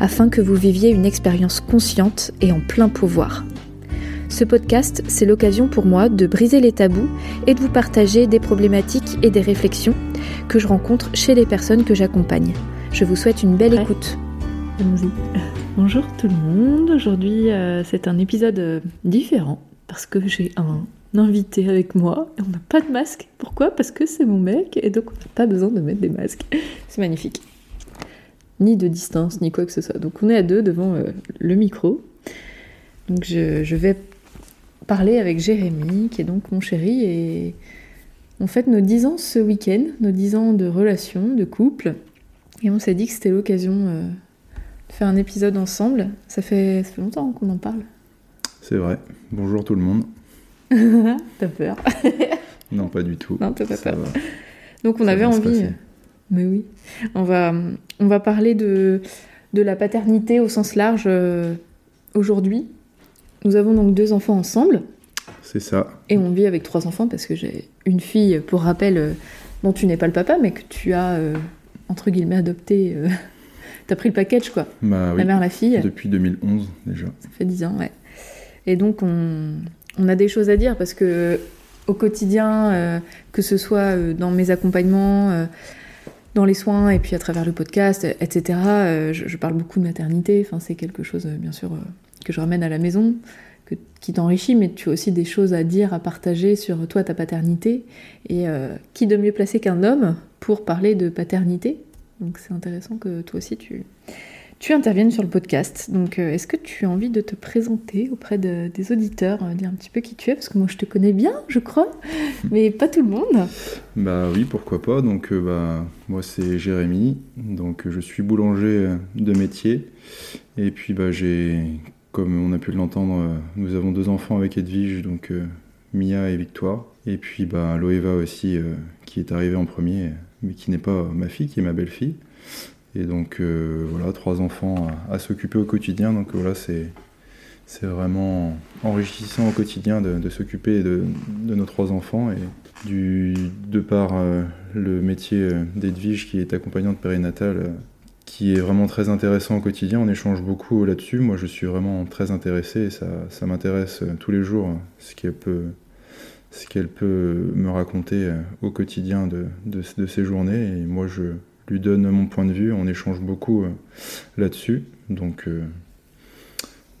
afin que vous viviez une expérience consciente et en plein pouvoir. Ce podcast, c'est l'occasion pour moi de briser les tabous et de vous partager des problématiques et des réflexions que je rencontre chez les personnes que j'accompagne. Je vous souhaite une belle écoute. Allons-y. Bonjour tout le monde. Aujourd'hui, euh, c'est un épisode différent parce que j'ai un invité avec moi et on n'a pas de masque. Pourquoi? Parce que c'est mon mec et donc on n'a pas besoin de mettre des masques. C'est magnifique ni de distance, ni quoi que ce soit. Donc on est à deux devant euh, le micro. Donc je, vais parler avec Jérémy, qui est donc mon chéri, et on fête nos 10 ans ce week-end, nos 10 ans de relation, de couple. Et on s'est dit que c'était l'occasion euh, de faire un épisode ensemble. Ça fait, ça fait longtemps qu'on en parle. C'est vrai. Bonjour tout le monde. T'as peur Non, pas du tout. Non, t'as pas peur. Donc on avait envie... Mais oui. On va, on va parler de, de la paternité au sens large euh, aujourd'hui. Nous avons donc deux enfants ensemble. C'est ça. Et on vit avec trois enfants parce que j'ai une fille, pour rappel, euh, dont tu n'es pas le papa, mais que tu as, euh, entre guillemets, adopté. tu as pris le package, quoi. Bah, la mère, la fille. Depuis 2011, déjà. Ça fait dix ans, ouais. Et donc, on, on, a des choses à dire parce que au quotidien, que ce soit dans mes accompagnements, dans les soins et puis à travers le podcast, etc. Euh, je, parle beaucoup de maternité. Enfin, c'est quelque chose, euh, bien sûr, euh, que je ramène à la maison, qui t'enrichit, mais tu as aussi des choses à dire, à partager sur toi, ta paternité. Et qui de mieux placé qu'un homme pour parler de paternité? Donc c'est intéressant que toi aussi tu, tu interviennes sur le podcast. Donc, euh, est-ce que tu as envie de te présenter auprès des auditeurs, euh, dire un petit peu qui tu es? Parce que moi, je te connais bien, je crois, mais pas tout le monde. Bah oui, pourquoi pas. Donc, euh, bah, moi, c'est Jérémy. Donc, je suis boulanger de métier. Et puis, bah, j'ai, comme on a pu l'entendre, nous avons deux enfants avec Edwige, donc Mia et Victoire. Et puis, bah, Loeva aussi, qui est arrivée en premier, mais qui n'est pas ma fille, qui est ma belle-fille. Et donc euh, voilà, trois enfants à, s'occuper au quotidien. Donc voilà, c'est vraiment enrichissant au quotidien de, s'occuper de, nos trois enfants et de par euh, le métier euh, d'Edwige qui est accompagnante périnatale qui est vraiment très intéressant au quotidien. On échange beaucoup là-dessus. Moi, je suis vraiment très intéressé ça, ça m'intéresse tous les jours ce qu'elle peut, ce peut me raconter au quotidien de, de, de, ces journées. Et moi, je, lui donne mon point de vue, on échange beaucoup euh, là-dessus. Donc, euh,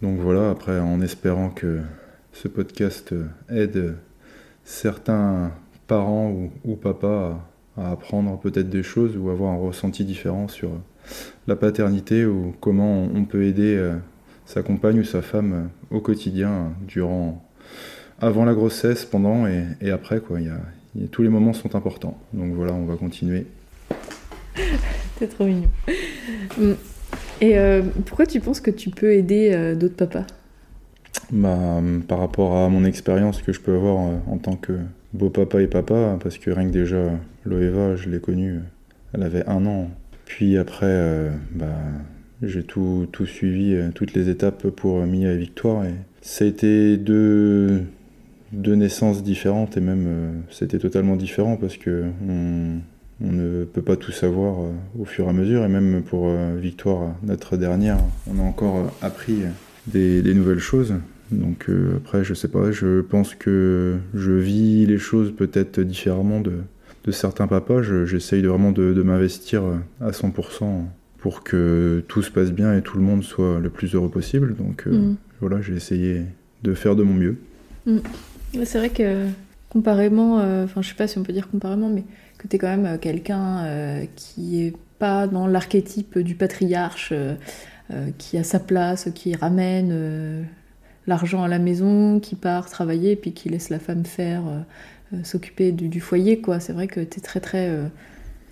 donc voilà, après en espérant que ce podcast aide certains parents ou, ou papas à, apprendre peut-être des choses ou avoir un ressenti différent sur la paternité ou comment on peut aider euh, sa compagne ou sa femme au quotidien durant avant la grossesse, pendant et, après quoi. tous les moments sont importants. Donc voilà, on va continuer. C'est trop mignon. Mm. Et euh, pourquoi tu penses que tu peux aider euh, d'autres papas? Bah, Par rapport à mon expérience que je peux avoir euh, en tant que beau papa et papa, parce que rien que déjà, Loeva, je l'ai connue, elle avait un an. Puis après, bah, j'ai tout, tout, suivi, toutes les étapes pour Mia et Victoire. Et ça a été deux, deux naissances différentes et même c'était totalement différent parce que on ne peut pas tout savoir euh, au fur et à mesure, et même pour euh, Victoire, notre dernière, on a encore euh, appris des, nouvelles choses. Donc après, je sais pas, je pense que je vis les choses peut-être différemment de, certains papas. J'essaye vraiment de, m'investir à 100% pour que tout se passe bien et tout le monde soit le plus heureux possible. Donc mm. voilà, j'ai essayé de faire de mon mieux. Mm. C'est vrai que comparément, enfin je sais pas si on peut dire comparément, mais que tu es quand même euh, quelqu'un euh, qui est pas dans l'archétype du patriarche, euh, qui a sa place, qui ramène l'argent à la maison, qui part travailler, puis qui laisse la femme faire, s'occuper du, foyer. quoi. C'est vrai que tu es très très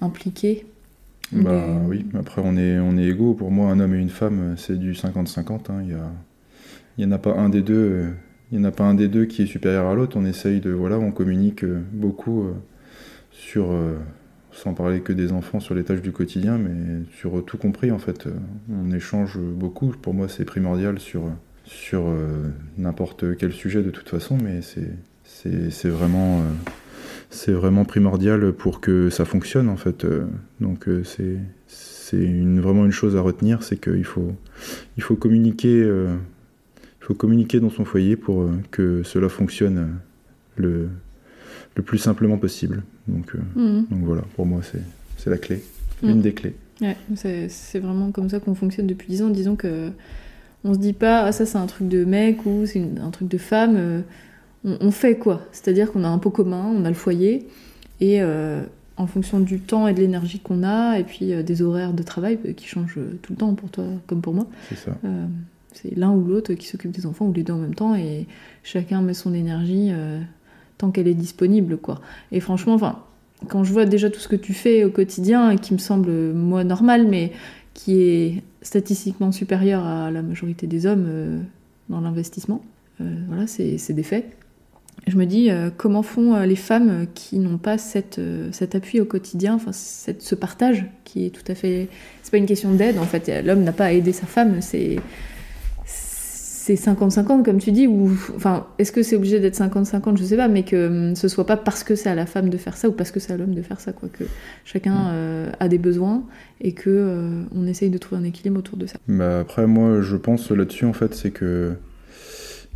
impliqué Bah oui, après on est, on est égaux. Pour moi, un homme et une femme, c'est du 50-50. Hein. Il n'y en a pas un des deux. Il y en a pas un des deux qui est supérieur à l'autre. On essaye de voilà, on communique beaucoup sur, sans parler que des enfants, sur les tâches du quotidien, mais sur tout compris en fait. On échange beaucoup. Pour moi, c'est primordial sur sur n'importe quel sujet de toute façon, mais c'est vraiment c'est vraiment primordial pour que ça fonctionne en fait. Euh, donc euh, c'est c'est vraiment une chose à retenir, c'est qu'il faut il faut communiquer euh, faut communiquer dans son foyer pour que cela fonctionne le le plus simplement possible. Donc, mhm. donc voilà, pour moi c'est la clé, mhm. une des clés. Ouais, c'est vraiment comme ça qu'on fonctionne depuis 10 ans. Disons que on se dit pas ah ça c'est un truc de mec ou c'est un truc de femme on, fait quoi? C'est-à-dire qu'on a un pot commun, on a le foyer, et euh, en fonction du temps et de l'énergie qu'on a, et puis euh, des horaires de travail euh, qui changent tout le temps pour toi comme pour moi. C'est l'un ou l'autre qui s'occupe des enfants ou les deux en même temps, et chacun met son énergie tant qu'elle est disponible, quoi. Et franchement, enfin, quand je vois déjà tout ce que tu fais au quotidien, qui me semble moi normal, mais qui est statistiquement supérieur à la majorité des hommes dans l'investissement, voilà, c'est des faits je me dis euh, comment font euh, les femmes qui n'ont pas euh, cet appui au quotidien, enfin cette, ce partage qui est tout à fait. C'est pas une question d'aide en fait. L'homme n'a pas à aider sa femme, c'est c'est 50-50 comme tu dis ou enfin est-ce que c'est obligé d'être 50-50 je sais pas mais que hum, ce soit pas parce que c'est à la femme de faire ça ou parce que c'est à l'homme de faire ça quoi que chacun mm. a des besoins et que on essaye de trouver un équilibre autour de ça bah après moi je pense là-dessus en fait c'est que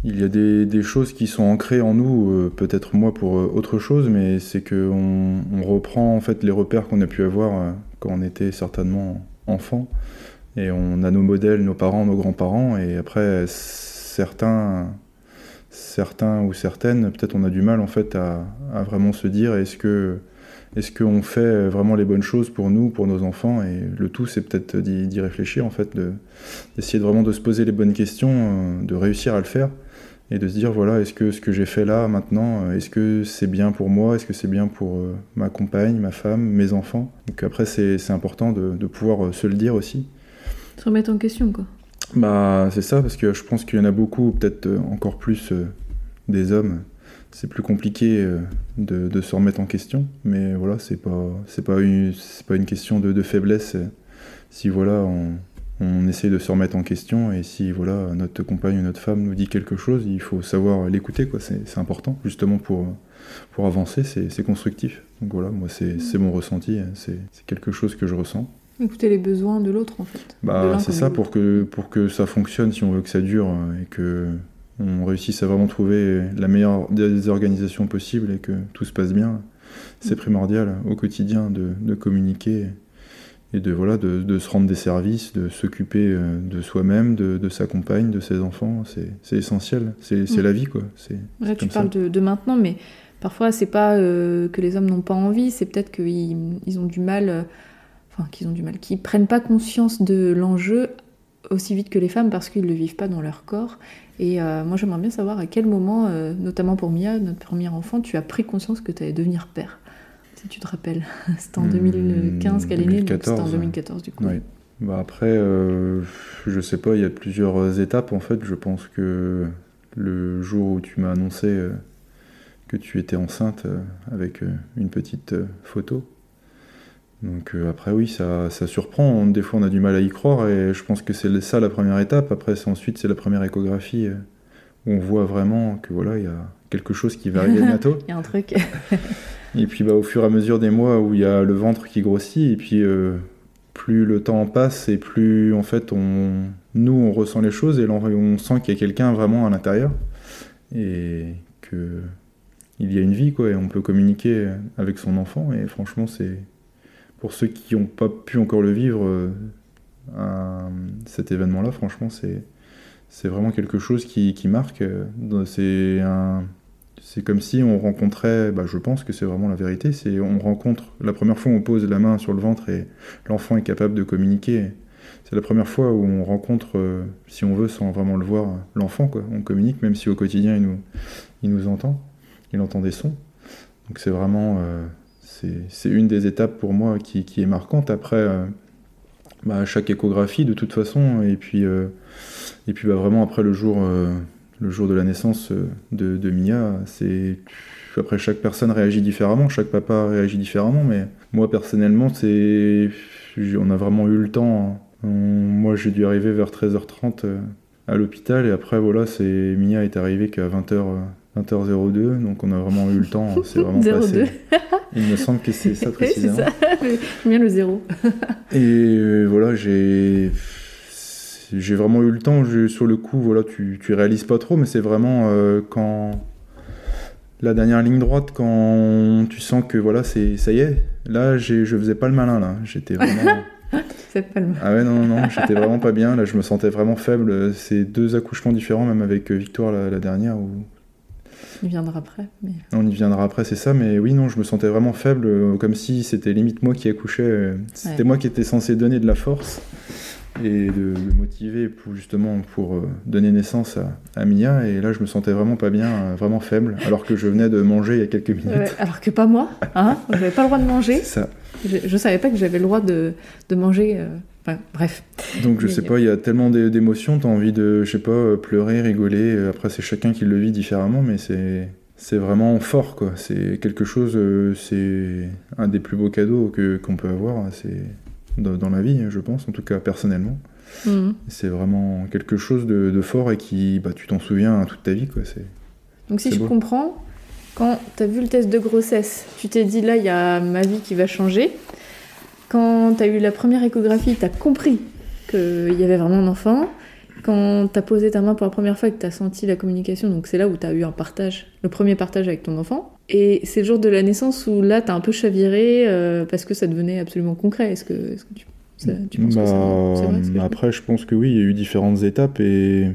il y a des, choses qui sont ancrées en nous, euh, peut-être moi pour euh, autre chose, mais c'est qu'on on reprend en fait les repères qu'on a pu avoir euh, quand on était certainement enfant, et on a nos modèles, nos parents, nos grands-parents, et après certains, certains ou certaines, peut-être on a du mal en fait à, vraiment se dire est-ce que est-ce qu'on fait vraiment les bonnes choses pour nous, pour nos enfants? Et le tout, c'est peut-être d'y réfléchir, en fait, d'essayer de, vraiment de se poser les bonnes questions, de réussir à le faire et de se dire voilà, est-ce que ce que j'ai fait là maintenant, euh, est-ce que c'est bien pour moi, est-ce que c'est bien pour euh, ma compagne, ma femme, mes enfants? Donc après, c'est important de, pouvoir euh, se le dire aussi. Se remettre en question, quoi. Bah, c'est ça, parce que je pense qu'il y en a beaucoup, peut-être encore plus des hommes. C'est plus compliqué de, de, se remettre en question, mais voilà, c'est pas, c'est pas, une, pas une question de, faiblesse. Si voilà, on, on de se remettre en question et si voilà notre compagne ou notre femme nous dit quelque chose, il faut savoir l'écouter quoi. C'est important justement pour pour avancer, c'est constructif. Donc voilà, moi c'est mon ressenti, hein. c'est quelque chose que je ressens. Écouter les besoins de l'autre en fait. Bah c'est ça pour que pour que ça fonctionne, si on veut que ça dure et que on réussisse à vraiment trouver la meilleure des organisations possibles et que tout se passe bien. C'est primordial au quotidien de, de communiquer et de, voilà, de, se rendre des services, de s'occuper euh, de soi-même, de, sa compagne, de ses enfants. C'est essentiel. C'est mm. la vie, quoi. Là, tu parles de, maintenant, mais parfois, c'est pas euh, que les hommes n'ont pas envie, c'est peut-être qu'ils ils ont du mal, euh, enfin, qu'ils ont du mal, qu'ils prennent pas conscience de l'enjeu aussi vite que les femmes parce qu'ils le vivent pas dans leur corps. Et moi, j'aimerais bien savoir à quel moment, notamment pour Mia, notre premier enfant, tu as pris conscience que tu allais devenir père si tu te rappelles. C'était en 2015 qu'elle est née, c'était en 2014 du coup. Bah après, euh, je sais pas, il y a plusieurs étapes en fait. Je pense que le jour où tu m'as annoncé euh, que tu étais enceinte euh, avec une petite photo. Donc après oui, ça, ça, surprend. Des fois on a du mal à y croire et je pense que c'est ça la première étape. Après ensuite c'est la première échographie où on voit vraiment que voilà, il y a quelque chose qui va arriver bientôt. Il y a un truc. Et puis bah, au fur et à mesure des mois où il y a le ventre qui grossit, et puis euh, plus le temps passe et plus en fait on, nous on ressent les choses et on sent qu'il y a quelqu'un vraiment à l'intérieur et que il y a une vie quoi et on peut communiquer avec son enfant et franchement c'est pour ceux qui n'ont pas pu encore le vivre euh, cet événement là franchement c'est c'est vraiment quelque chose qui, marque c'est un c'est comme si on rencontrait, bah, je pense que c'est vraiment la vérité, c'est on rencontre, la première fois on pose la main sur le ventre et l'enfant est capable de communiquer. C'est la première fois où on rencontre, euh, si on veut, sans vraiment le voir, l'enfant. Quoi. On communique, même si au quotidien il nous, il nous entend, il entend des sons. Donc c'est vraiment, euh, c'est une des étapes pour moi qui, est marquante. Après, bah, chaque échographie de toute façon, et puis, et puis bah, vraiment après le jour, le jour de la naissance de, de Mia, c'est après chaque personne réagit différemment, chaque papa réagit différemment, mais moi personnellement, c'est on a vraiment eu le temps. Hein. moi, j'ai dû arriver vers 13h30 à l'hôpital. Et après, voilà, c'est Mia est arrivée qu'à 20h, 20h02. Donc on a vraiment eu le temps. C'est vraiment passé. Il me semble que c'est ça précisément. c'est ça. bien le zéro. et euh, voilà, j'ai. J'ai vraiment eu le temps, sur le coup, voilà, tu, tu réalises pas trop, mais c'est vraiment euh, quand la dernière ligne droite, quand tu sens que voilà, c'est ça y est, là, je faisais pas le malin, là. J'étais vraiment. Ah ouais, non, non, non, j'étais vraiment pas bien. Là, je me sentais vraiment faible. C'est deux accouchements différents, même avec euh, Victoire la, dernière. Où... Il viendra après. Mais... On y viendra après, c'est ça. Mais oui, non, je me sentais vraiment faible, euh, comme si c'était limite moi qui accouchais. Euh, c'était moi qui étais censé donner de la force et de le motiver pour justement pour donner naissance à, Mia. Et là, je me sentais vraiment pas bien, vraiment faible, alors que je venais de manger il y a quelques minutes. alors que pas moi, hein J'avais pas le droit de manger. Ça. Je, je savais pas que j'avais le droit de, de manger. Euh, enfin, bref. Donc je sais pas, il y a tellement d'émotions, tu as envie de, je sais pas, pleurer, rigoler. Après, c'est chacun qui le vit différemment, mais c'est c'est vraiment fort, quoi. C'est quelque chose, euh, c'est un des plus beaux cadeaux que qu'on peut avoir, c'est dans, dans, la vie, je pense, en tout cas personnellement. Mhm. C'est vraiment quelque chose de, de, fort et qui, bah, tu t'en souviens toute ta vie, quoi. C'est. Donc si je comprends, quand tu as vu le test de grossesse, tu t'es dit là, il y a ma vie qui va changer. Quand tu as eu la première échographie, tu as compris qu'il y avait vraiment un enfant. Quand tu as posé ta main pour la première fois et que tu as senti la communication, donc c'est là où tu as eu un partage, le premier partage avec ton enfant. Et c'est le jour de la naissance où là, tu as un peu chaviré euh, parce que ça devenait absolument concret. Est-ce que, est que, tu, tu penses que c'est vrai bah, Après, je pense que oui, il y a eu différentes étapes et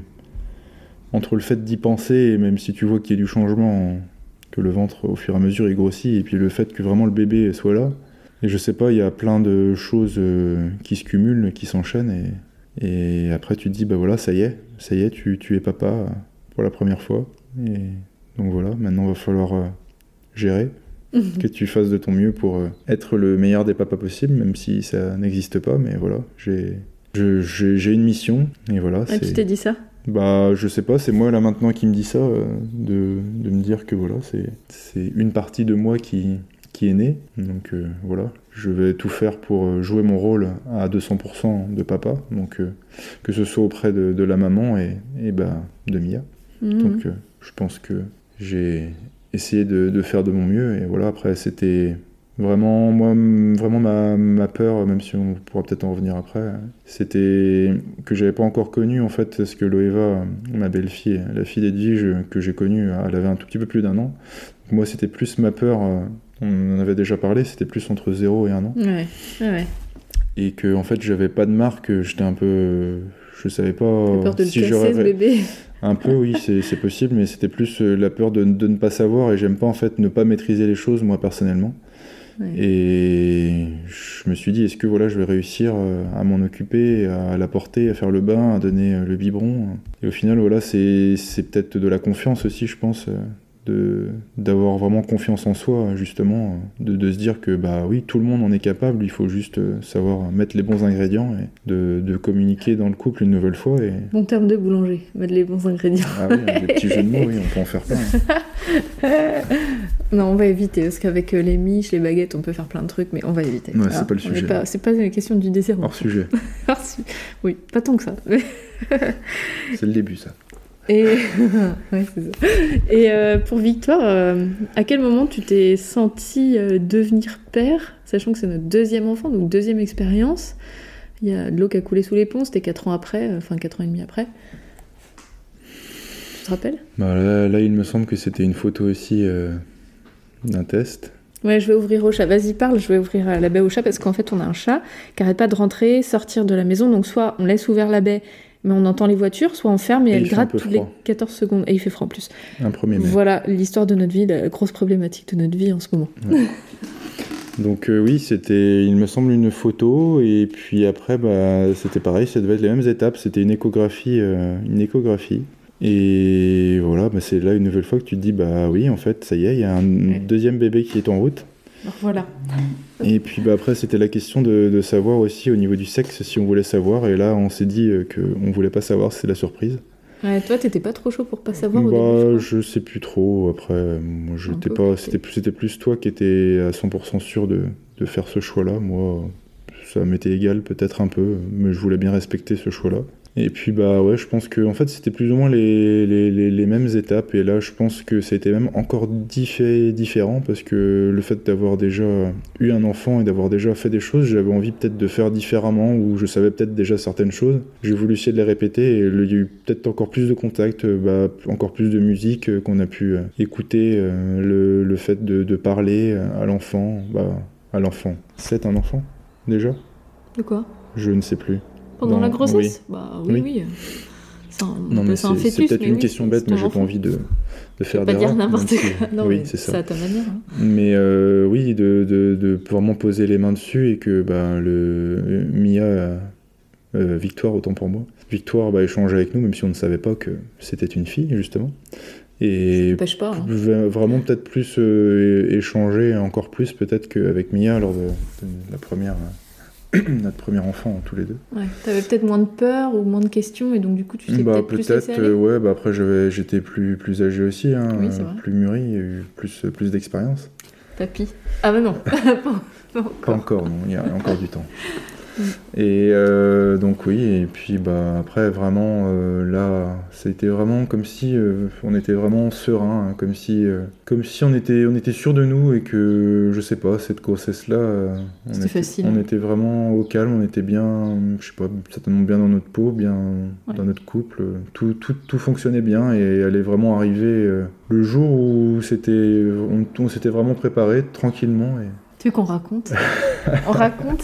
entre le fait d'y penser et même si tu vois qu'il y a du changement le ventre au fur et à mesure il grossit et puis le fait que vraiment le bébé soit là. Et je sais pas, il y a plein de choses euh, qui se cumulent, qui s'enchaînent et, et, après tu te dis bah voilà ça y est, ça y est tu, tu es papa pour la première fois et donc voilà maintenant va falloir euh, gérer que tu fasses de ton mieux pour euh, être le meilleur des papas possible même si ça n'existe pas mais voilà j'ai j'ai une mission et voilà. Ah, tu t'es dit ça? Bah, je sais pas, c'est moi là maintenant qui me dit ça, euh, de, de, me dire que voilà, c'est une partie de moi qui, qui est née. Donc euh, voilà, je vais tout faire pour euh, jouer mon rôle à 200% de papa, donc que ce soit auprès de, de la maman et, et bah, de Mia. Mhm. Donc je pense que j'ai essayé de, de, faire de mon mieux et voilà, après c'était Vraiment, moi, vraiment ma, ma, peur, même si on pourra peut-être en revenir après, c'était que j'avais pas encore connu en fait ce que Loeva, ma belle-fille, la fille d'Edwige que j'ai connue, elle avait un tout petit peu plus d'un an. moi, c'était plus ma peur, euh, on en avait déjà parlé, c'était plus entre 0 et 1 an. Ouais, ouais. Et que en fait, j'avais pas de marque, j'étais un peu. Je savais pas peur de si j'aurais. bébé. Un peu, oui, c'est possible, mais c'était plus euh, la peur de, de, ne pas savoir et j'aime pas en fait ne pas maîtriser les choses, moi personnellement. Et je me suis dit, est-ce que voilà, je vais réussir euh, à m'en occuper, à la porter, à faire le bain, à donner euh, le biberon? Et au final, voilà, c'est peut-être de la confiance aussi, je pense, d'avoir vraiment confiance en soi, justement, de, de, se dire que bah oui, tout le monde en est capable, il faut juste euh, savoir mettre les bons ingrédients et de, de communiquer dans le couple une nouvelle fois. Et... Bon terme de boulanger, mettre les bons ingrédients. Ah oui, des petits jeux de mots, oui, on peut en faire plein. non, on va éviter, parce qu'avec euh, les miches, les baguettes, on peut faire plein de trucs, mais on va éviter. Ouais, c'est pas le sujet. C'est pas, la question du dessert. Hors sujet. oui, pas tant que ça. c'est le début, ça. Et, Et euh, pour Victoire, euh, à quel moment tu t'es senti euh, devenir père, sachant que c'est notre deuxième enfant, donc deuxième expérience? Il y a de l'eau qui a coulé sous les ponts, c'était 4 ans après, enfin 4 ans et demi après. Tu te rappelles? Bah là, il me semble que c'était une photo aussi d'un test. Ouais, je vais ouvrir au chat. Vas-y, parle, je vais ouvrir la baie au chat parce qu'en fait, on a un chat qui arrête pas de rentrer, sortir de la maison. Donc, soit on laisse ouvert la baie mais on entend les voitures, soit on ferme et, elles grattent toutes les 14 secondes. Et il fait froid en plus. Un premier mai. Voilà l'histoire de notre vie, la grosse problématique de notre vie en ce moment. Donc euh, oui, c'était, il me semble, une photo. Et puis après, bah, c'était pareil, ça devait être les mêmes étapes. C'était une échographie. Euh, une échographie. Et voilà, bah, c'est là une nouvelle fois que tu te dis, bah oui, en fait, ça y est, il y a un deuxième bébé qui est en route. Voilà. Et puis bah, après, c'était la question de, de savoir aussi au niveau du sexe si on voulait savoir. Et là, on s'est dit euh, qu'on voulait pas savoir, c'est la surprise. Ouais, toi, t'étais pas trop chaud pour pas savoir au bah, début, je sais plus trop. Après, j'étais pas. C'était plus, c'était plus toi qui étais à 100% sûr de, de faire ce choix-là. Moi, ça m'était égal peut-être un peu, mais je voulais bien respecter ce choix-là. Et puis bah ouais, je pense que en fait c'était plus ou moins les, les, les, les mêmes étapes. Et là, je pense que ça a été même encore diffé- différent parce que le fait d'avoir déjà eu un enfant et d'avoir déjà fait des choses, j'avais envie peut-être de faire différemment ou je savais peut-être déjà certaines choses. J'ai voulu essayer de les répéter et il y a eu peut-être encore plus de contacts, euh, bah, encore plus de musique euh, qu'on a pu euh, écouter, le, le fait de, de parler à l'enfant, bah, à l'enfant. C'est un enfant déjà? De quoi? Je ne sais plus. Pendant Dans- la grossesse Bah oui, Oui. oui. C'est un, c'est un c'est peut-être une oui, question bête, mais j'ai pas envie de, de faire Pas dire n'importe quoi. Non, oui, c'est c'est ça. à ta manière. hein. Mais euh, oui, de, de, de vraiment poser les mains dessus et que bah, le Mia, euh, euh, Victoire, autant pour moi, Victoire bah, échangeait avec nous, même si on ne savait pas que c'était une fille, justement. Et Pêche pas. hein. vraiment peut-être plus euh, échanger encore plus peut-être qu'avec Mia lors de, de la première, euh, notre premier enfant tous les deux. Ouais. T'avais peut-être moins de peur ou moins de questions et donc du coup tu t'es Bah, peut-être plus laissé peut-être, aller. euh, ouais, bah après j'étais plus, plus âgé aussi, hein, Oui, plus mûri, eu plus, plus d'expérience. Papy. Ah bah non. Pas Pas encore. encore, non, il y a encore du temps. Mm. Et euh, donc oui, et puis bah après vraiment euh, là, c'était vraiment comme si euh, on était vraiment serein, hein, comme si comme si on était on était sûr de nous et que je sais pas cette grossesse là, on était facile. on était vraiment au calme, on était bien, je sais pas, certainement bien dans notre peau, bien Ouais. dans notre couple, tout, tout tout fonctionnait bien et elle est vraiment arrivée euh, le jour où c'était on, on s'était vraiment préparé tranquillement et Tu veux qu'on raconte On raconte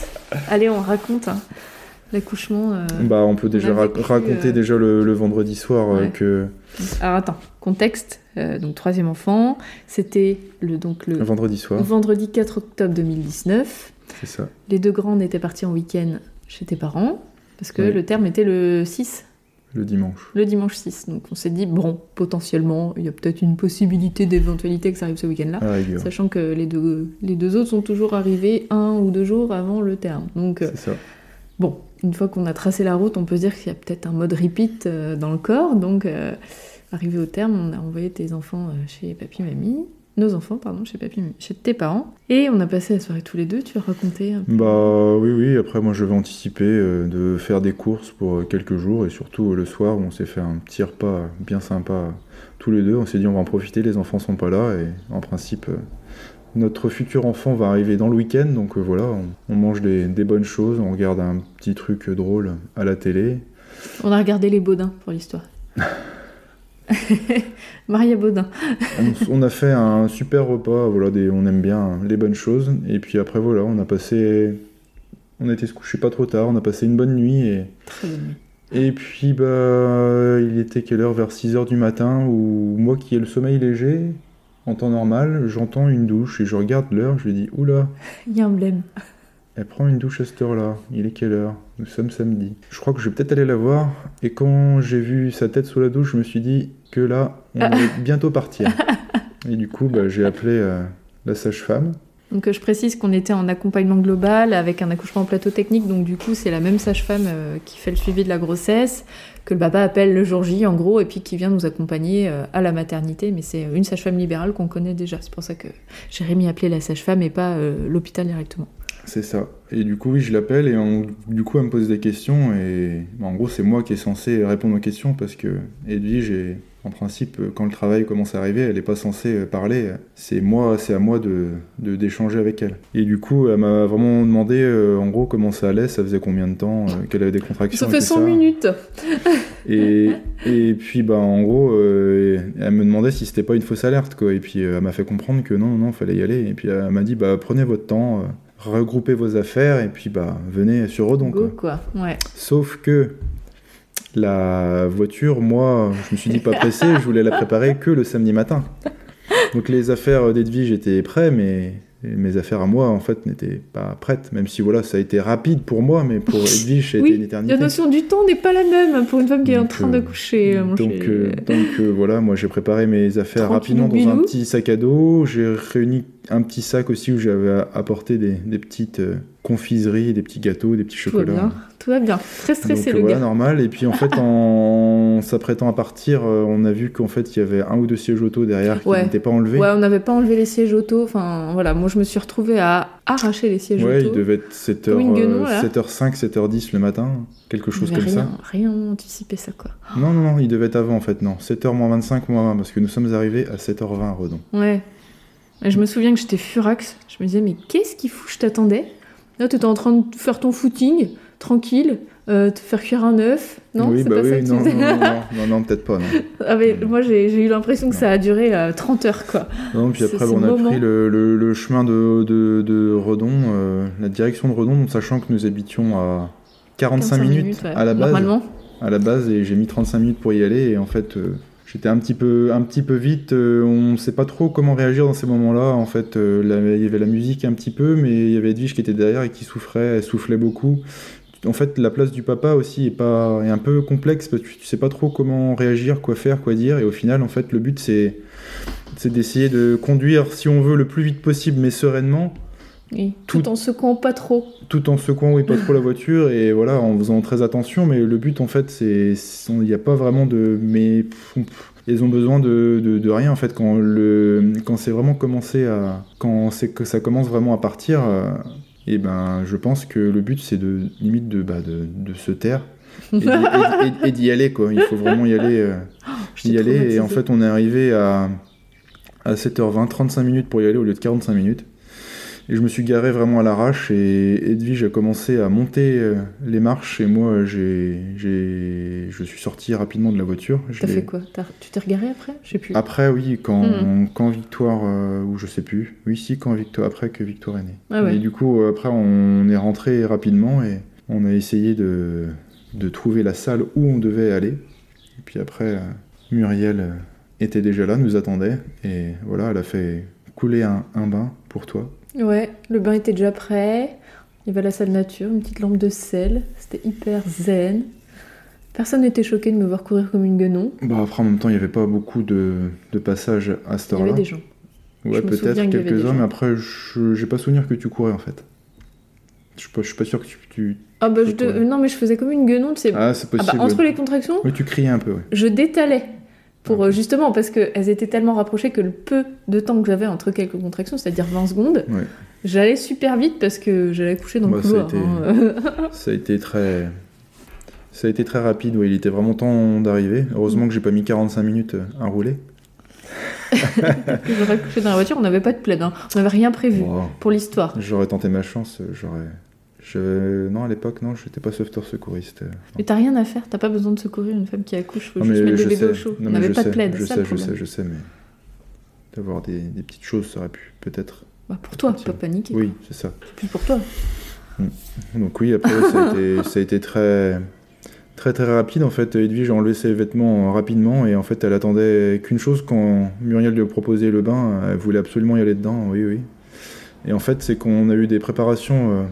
Allez, on raconte hein. l'accouchement. euh. Bah, on peut déjà vécu, raconter euh, déjà le, le vendredi soir euh, que Alors attends, contexte. donc troisième enfant, c'était le donc le le vendredi soir, vendredi 4 octobre 2019. c'est ça. Les deux grandes étaient parties en week-end chez tes parents parce que Oui. le terme était le 6, Le dimanche. le dimanche 6. Donc on s'est dit bon, potentiellement, il y a peut-être une possibilité d'éventualité que ça arrive ce week-end-là. Sachant que les deux, les deux autres sont toujours arrivés un ou deux jours avant le terme. Donc, euh, ça. bon, une fois qu'on a tracé la route, on peut se dire qu'il y a peut-être un mode repeat euh, dans le corps. Donc, euh, arrivé au terme, on a envoyé tes enfants chez papy, mamie. Nos enfants, pardon, chez papy, chez tes parents. Et on a passé la soirée tous les deux. Tu as raconté un peu. Bah oui, oui. Après, moi, j'avais anticipé euh, de faire des courses pour euh, quelques jours et surtout euh, le soir où on s'est fait un petit repas bien sympa tous les deux. On s'est dit on va en profiter. Les enfants sont pas là et en principe. euh, notre futur enfant va arriver dans le week-end, donc euh, voilà, on, on mange des, des bonnes choses, on regarde un petit truc drôle à la télé, On a regardé les Baudins pour l'histoire. Maria Baudin. on, on a fait un super repas, voilà, des, on aime bien les bonnes choses. Et puis après, voilà, on a passé. On été se coucher pas trop tard, on a passé une bonne nuit. Et, Très bonne nuit. et puis, bah, il était quelle heure? Vers 6 heures du matin, où moi qui ai le sommeil léger, en temps normal, j'entends une douche et je regarde l'heure, je lui dis Oula, Il y a un blême. Elle prend une douche à cette heure-là. Il est quelle heure? Nous sommes samedi. Je crois que je vais peut-être aller la voir. Et quand j'ai vu sa tête sous la douche, je me suis dit que là, on allait bientôt partir. Et du coup, bah, j'ai appelé euh, la sage-femme. Donc euh, je précise qu'on était en accompagnement global avec un accouchement en plateau technique, donc du coup c'est la même sage-femme euh, qui fait le suivi de la grossesse, que le papa appelle le jour J en gros, et puis qui vient nous accompagner euh, à la maternité, mais c'est une sage-femme libérale qu'on connaît déjà, c'est pour ça que Jérémy a appelé la sage-femme et pas euh, l'hôpital directement. C'est ça. Et du coup, oui, je l'appelle et on- du coup, elle me pose des questions. Et bah, en gros, c'est moi qui est censé répondre aux questions parce que Edwige, est- en principe, quand le travail commence à arriver, elle n'est pas censée parler. C'est moi, c'est à moi de d'échanger avec elle. Et du coup, elle m'a vraiment demandé, euh, en gros, comment ça allait, ça faisait combien de temps, euh, qu'elle avait des contractions. Ça fait tout 100 minutes Et, et puis, bah, en gros, euh, elle me demandait si c'était pas une fausse alerte, quoi. Et puis, elle m'a fait comprendre que non, non, non, fallait y aller. Et puis, elle m'a dit, bah, prenez votre temps, regroupez vos affaires, et puis, bah, venez sur Redon, Go quoi. quoi, ouais. Sauf que la voiture, moi, je me suis dit pas pressé, je voulais la préparer que le samedi matin. Donc, les affaires d'Edwige étaient prêtes, mais Et mes affaires à moi, en fait, n'étaient pas prêtes, même si voilà, ça a été rapide pour moi, mais pour Edwige, ça a Oui, été une éternité. La notion du temps n'est pas la même pour une femme qui est en train de euh, coucher. mon Donc, euh, donc euh, voilà, moi j'ai préparé mes affaires rapidement dans un petit sac à dos. J'ai réuni un petit sac aussi où j'avais apporté des, des petites confiseries, des petits gâteaux, des petits tout va chocolats. bien. Tout va bien. Très stressé Donc le voilà, gars. normal. Et puis en fait, en s'apprêtant à partir, euh, on a vu qu'en fait il y avait un ou deux sièges auto derrière qui Ouais. n'étaient pas enlevés. Ouais, on n'avait pas enlevé les sièges auto. Enfin, voilà, moi je me suis retrouvée à arracher les sièges Ouais, il auto. devait être 7h, Comme une guenon, là. 7h05, 7h10 le matin, quelque chose comme rien, ça. Rien anticipé ça quoi. Non, non, non, il devait être avant en fait, non. 7h moins 25 moins 20, parce que nous sommes arrivés à 7h20 à Redon. Ouais. Et je me souviens que j'étais furax. Je me disais, mais qu'est-ce qu'il fout? Je t'attendais. Là, t'étais en train de faire ton footing, tranquille, euh, te faire cuire un œuf. Non, oui, c'est bah pas ça oui, tu non, faisais non, non, non, non, non, peut-être pas, non. Ah, mais Moi, j'ai eu l'impression que ça a duré euh, 30 heures, quoi. Non, puis après, bon, on a moment. pris le, le- le chemin de, de, de Redon, euh, la direction de Redon, sachant que nous habitions à 45, 45 minutes, ouais. à la base. Normalement. à la base et j'ai mis 35 minutes pour y aller et en fait euh, j'étais un petit peu un petit peu vite euh, on sait pas trop comment réagir dans ces moments-là en fait euh, il y avait la musique un petit peu mais il y avait Edwige qui était derrière et qui souffrait elle soufflait beaucoup. En fait la place du papa aussi est pas est un peu complexe parce que tu sais pas trop comment réagir quoi faire quoi dire et au final en fait le but c'est c'est d'essayer de conduire si on veut le plus vite possible mais sereinement Oui. Tout, Tout- en secouant pas trop. tout en secouant oui pas trop la voiture et voilà en faisant très attention mais le but en fait c'est il n'y a pas vraiment de mais ils ont besoin de, de, de rien en fait quand le quand c'est vraiment commencé à quand c'est que ça commence vraiment à partir et ben je pense que le but c'est de limite de bah, de, de se taire et d'y- aller quoi il faut vraiment y aller euh, y J'étais aller et en fait on est arrivé à, à 7h20 35 minutes pour y aller au lieu de 45 minutes et je me suis garé vraiment à l'arrache et Edwige a commencé à monter euh, les marches et moi j'ai j'ai je suis sorti rapidement de la voiture. T'as fait quoi? Tu t'es regaré après? Je sais plus. après oui quand, Mhm. quand Victoire euh, ou je sais plus. Oui si quand Victoire après que Victoire est née. Ah ouais. et du coup après on est rentré rapidement et on a essayé de, de trouver la salle où on devait aller. Et puis après Muriel euh, était déjà là nous attendait. Et voilà elle a fait couler un, un bain pour toi Ouais, le bain était déjà prêt. Il y avait la salle nature, une petite lampe de sel. C'était hyper zen. Personne n'était choqué de me voir courir comme une guenon. Bah après en même temps il n'y avait pas beaucoup de, de passages à cette Il y heure-là. avait des gens. Ouais peut-être quelques-uns mais après je j'ai pas souvenir que tu courais en fait. Je suis je suis pas sûr que tu... tu- Ah bah je non mais je faisais comme une guenon, tu sais. Ah c'est Ah possible. bah, entre ouais. les contractions, Mais tu criais un peu ouais. je détalais. Pour euh, justement parce qu'elles étaient tellement rapprochées que le peu de temps que j'avais entre quelques contractions, c'est-à-dire 20 secondes, Ouais. j'allais super vite parce que j'allais coucher dans Bah, le ça a couloir. été- hein. Ça a été très... Ça a été très rapide, ouais. il était vraiment temps d'arriver. Heureusement que j'ai pas mis 45 minutes à rouler. J'aurais couché dans la voiture, on n'avait pas de plaid, hein. on n'avait rien prévu Wow. pour l'histoire. J'aurais tenté ma chance, j'aurais... Je... Non, à l'époque, non, j'étais pas sauveteur secouriste. Mais t'as rien à faire, t'as pas besoin de secourir une femme qui accouche, faut Non, juste mettre je le bébé sais. au chaud. Non, on n'avait je pas sais, de plaid, Je ça sais, je sais, je sais, mais d'avoir des, des petites choses, ça aurait pu peut-être. Bah, pour toi, pas paniquer. Oui, c'est ça. C'est plus pour toi. Donc oui, après ça a été, ça a été très, très très rapide en fait. Edwige a enlevé ses vêtements rapidement et en fait elle attendait qu'une chose quand Muriel lui a proposé le bain, elle voulait absolument y aller dedans. Oui, oui. Et en fait c'est qu'on a eu des préparations euh,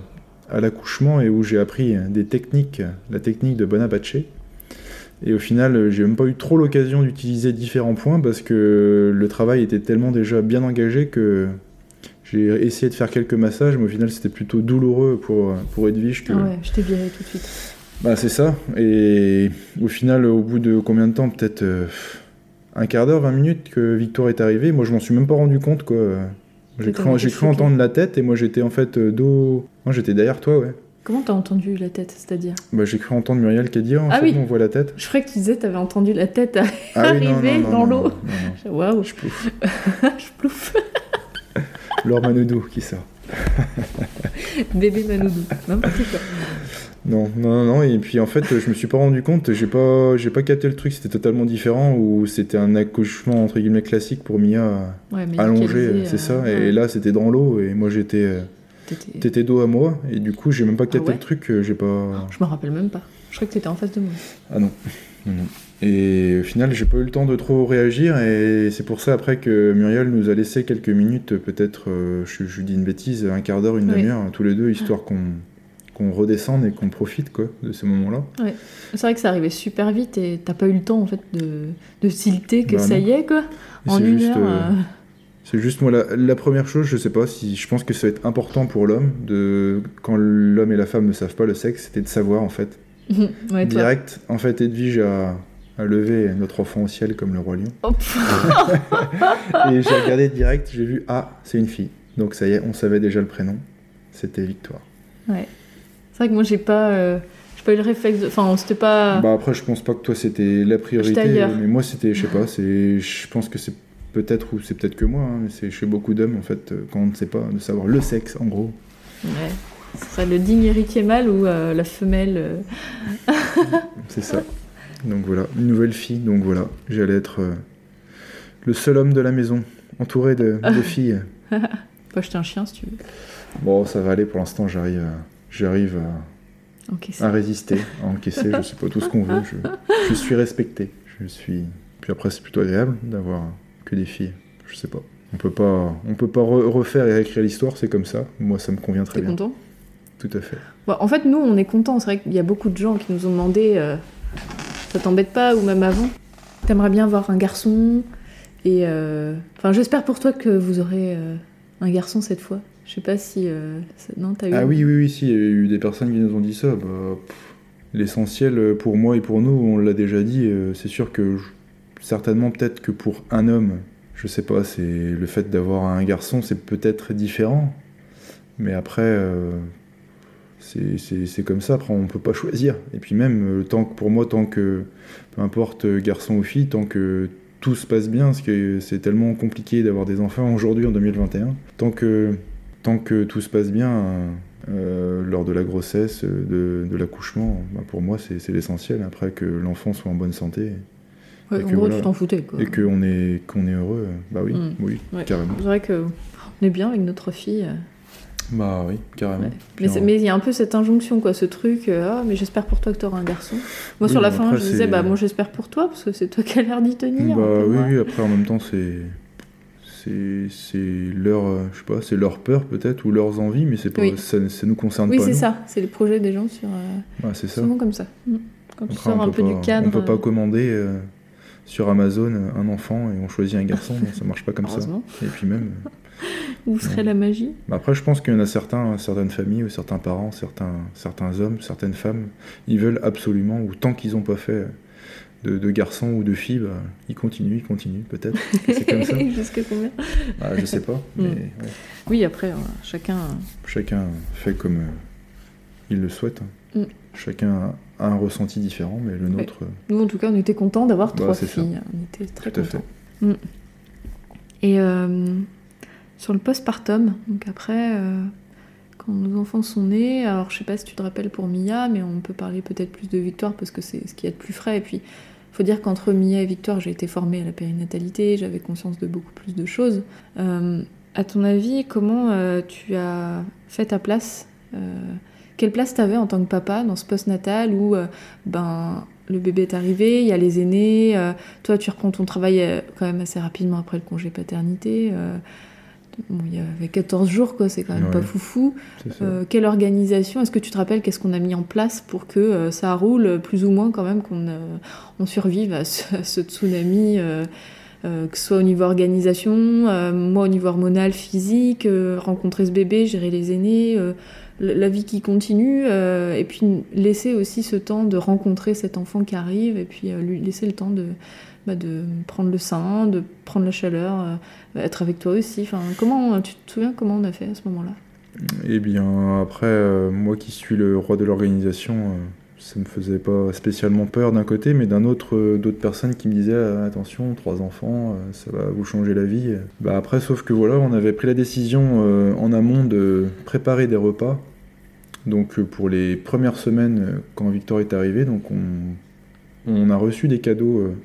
à l'accouchement et où j'ai appris des techniques, la technique de Bonapace. Et au final, j'ai même pas eu trop l'occasion d'utiliser différents points parce que le travail était tellement déjà bien engagé que j'ai essayé de faire quelques massages, mais au final, c'était plutôt douloureux pour, pour Edwige que. Ah ouais, je t'ai viré tout de suite. Bah, c'est ça. Et au final, au bout de combien de temps? Peut-être euh, un quart d'heure, 20 minutes que Victoire est arrivée. Moi, je m'en suis même pas rendu compte, quoi. J'ai cru, cru entendre la tête et moi, j'étais en fait euh, dos. Moi, j'étais derrière toi, ouais. Comment t'as entendu la tête, c'est-à-dire? Bah, j'ai cru entendre Muriel qui a dit, oh, en Ah fait, oui. on voit la tête. Je croyais que tu disais t'avais entendu la tête à- oui, non, Arrivé non, non, dans l'eau. Waouh, Je plouffe. je plouffe. Laure Manoudou qui sort. Bébé Manoudou. N'importe quoi. Non, non, non, non, et puis en fait, je me suis pas rendu compte, j'ai pas, j'ai pas capté le truc, c'était totalement différent, ou c'était un accouchement entre guillemets classique pour Mia Ouais, allongée, c'est ça, et là c'était dans l'eau, et moi j'étais, euh, T'étais- dos à moi, et du coup j'ai même pas capté ouais le truc, euh, j'ai pas. Je me rappelle même pas. Je crois que t'étais en face de moi. Ah non, non, non. Et au final, j'ai pas eu le temps de trop réagir, et c'est pour ça après que Muriel nous a laissé quelques minutes, peut-être, euh, je, je dis une bêtise, un quart d'heure, une Oui. demi-heure, tous les deux, histoire qu'on qu'on redescende et qu'on profite quoi, de ces moments-là. Ouais. C'est vrai que ça arrivait super vite et t'as pas eu le temps en fait de, de tilter que Bah ça non. y est quoi. Et En une juste, heure. euh, C'est juste moi la, la première chose, je sais pas si je pense que ça va être important pour l'homme de quand l'homme et la femme ne savent pas le sexe, c'était de savoir en fait ouais, direct. En fait, Edwige a, a levé notre enfant au ciel comme le roi lion et j'ai regardé direct, j'ai vu ah c'est une fille. Donc ça y est, on savait déjà le prénom. C'était Victoire. Ouais. C'est vrai que moi j'ai pas, euh, j'ai pas eu le réflexe. de- Enfin, c'était pas. Bah après, je pense pas que toi c'était la priorité, mais moi c'était, je sais pas, c'est, je pense que c'est peut-être ou c'est peut-être que moi, hein, mais c'est chez beaucoup d'hommes en fait euh, quand on ne sait pas de savoir le sexe en gros. Ouais. Ce serait le digne héritier mâle ou euh, la femelle. euh, C'est ça. Donc voilà, une nouvelle fille. Donc voilà, j'allais être euh, le seul homme de la maison, entouré de, de filles. Faut acheter un chien si tu veux. Bon, ça va aller pour l'instant. J'arrive, à- j'arrive à résister, à encaisser. je sais pas tout ce qu'on veut. Je, je suis respecté. Je suis. Puis après, c'est plutôt agréable d'avoir que des filles. Je sais pas. On peut pas, on peut pas re- refaire et réécrire l'histoire. C'est comme ça. Moi, ça me convient très bien. content? Tout à fait. Bon, En fait, nous, on est contents. C'est vrai qu'il y a beaucoup de gens qui nous ont demandé euh, ça t'embête pas ou même avant T'aimerais bien avoir un garçon et euh, enfin, j'espère pour toi que vous aurez euh, un garçon cette fois. Je sais pas si non, t'as eu. Ah oui, oui, oui, si, il y a eu des personnes qui nous ont dit ça. Bah, L'essentiel pour moi et pour nous, on l'a déjà dit, c'est sûr que je- certainement peut-être que pour un homme, je sais pas, c'est le fait d'avoir un garçon, c'est peut-être différent. Mais après, euh, c'est- comme ça, après on peut pas choisir. Et puis même, euh, tant que, pour moi, tant que, peu importe euh, garçon ou fille, tant que tout se passe bien, parce que c'est tellement compliqué d'avoir des enfants aujourd'hui en 2021, tant que tant que tout se passe bien lors de la grossesse, de, de l'accouchement, bah, pour moi c'est l'essentiel. Après que l'enfant soit en bonne santé Ouais, en gros, voilà. tu t'en foutais quoi. et qu'on est, qu'on est heureux, bah oui, Mm. oui, Ouais. carrément. C'est vrai que on est bien avec notre fille. euh, Bah oui, carrément. Ouais. Mais c'est- il y a un peu cette injonction, quoi, ce truc. euh, ah, mais j'espère pour toi que tu auras un garçon. Moi, Oui, sur la fin, après, je disais, c'est- bah, moi, j'espère pour toi, parce que c'est toi qui as l'air d'y tenir. Bah peu, oui, oui, après en même temps c'est c'est c'est leur euh, je sais pas, c'est leur peur peut-être ou leurs envies, mais c'est pas Oui. ça, ça nous concerne Oui, pas. c'est nous. ça. C'est les projets des gens sur. euh, Ouais, c'est ça. souvent comme ça. Mm. Quand tu Après, sors on un peut peu pas, du cadre. On peut pas commander euh, sur Amazon euh, un enfant et on choisit un garçon, non, ça marche pas comme ça. Et puis même, euh, Où serait la magie? Bah après je pense qu'il y en a certains, certaines familles ou certains parents, certains, certains hommes, certaines femmes, ils veulent absolument, ou tant qu'ils n'ont pas fait de, de garçon ou de fille, bah, ils continuent, ils continuent peut-être. C'est comme ça. Jusque combien? Ah, je sais pas, mais Mm. ouais, Oui, après, euh, chacun. chacun fait comme euh, il le souhaite. hein. Mm. Chacun a un ressenti différent, mais le nôtre, euh, Nous, en tout cas, on était contents d'avoir Bah, trois ça. filles. On était très tout à fait. Et euh, sur le postpartum, donc après, euh, quand nos enfants sont nés, alors je sais pas si tu te rappelles pour Mia, mais on peut parler peut-être plus de Victoire parce que c'est ce qu'il y a de plus frais. Et puis, faut dire qu'entre Mia et Victoire, j'ai été formée à la périnatalité, j'avais conscience de beaucoup plus de choses. Euh, à ton avis, comment tu as fait ta place Quelle place t'avais en tant que papa dans ce postnatal où euh, ben, le bébé est arrivé, il y a les aînés, euh, toi tu reprends ton travail euh, quand même assez rapidement après le congé paternité. bon, il y avait 14 jours, quoi, c'est quand même Ouais. pas foufou. Euh, quelle organisation Est-ce que tu te rappelles qu'est-ce qu'on a mis en place pour que euh, ça roule plus ou moins quand même, qu'on euh, on survive à ce, à ce tsunami que ce soit au niveau organisation, moi au niveau hormonal, physique, rencontrer ce bébé, gérer les aînés, la vie qui continue, euh, et puis laisser aussi ce temps de rencontrer cet enfant qui arrive, et puis euh, lui laisser le temps de, bah, de prendre le sein, de prendre la chaleur, euh, être avec toi aussi. Enfin, comment tu te souviens comment on a fait à ce moment-là? Eh bien, après, moi qui suis le roi de l'organisation, ça me faisait pas spécialement peur d'un côté, mais d'un autre, d'autres personnes qui me disaient Ah, attention, trois enfants, ça va vous changer la vie. Bah après, sauf que voilà, on avait pris la décision en amont de préparer des repas. Donc euh, pour les premières semaines, euh, quand Victor est arrivé, donc on, on a reçu des cadeaux. euh,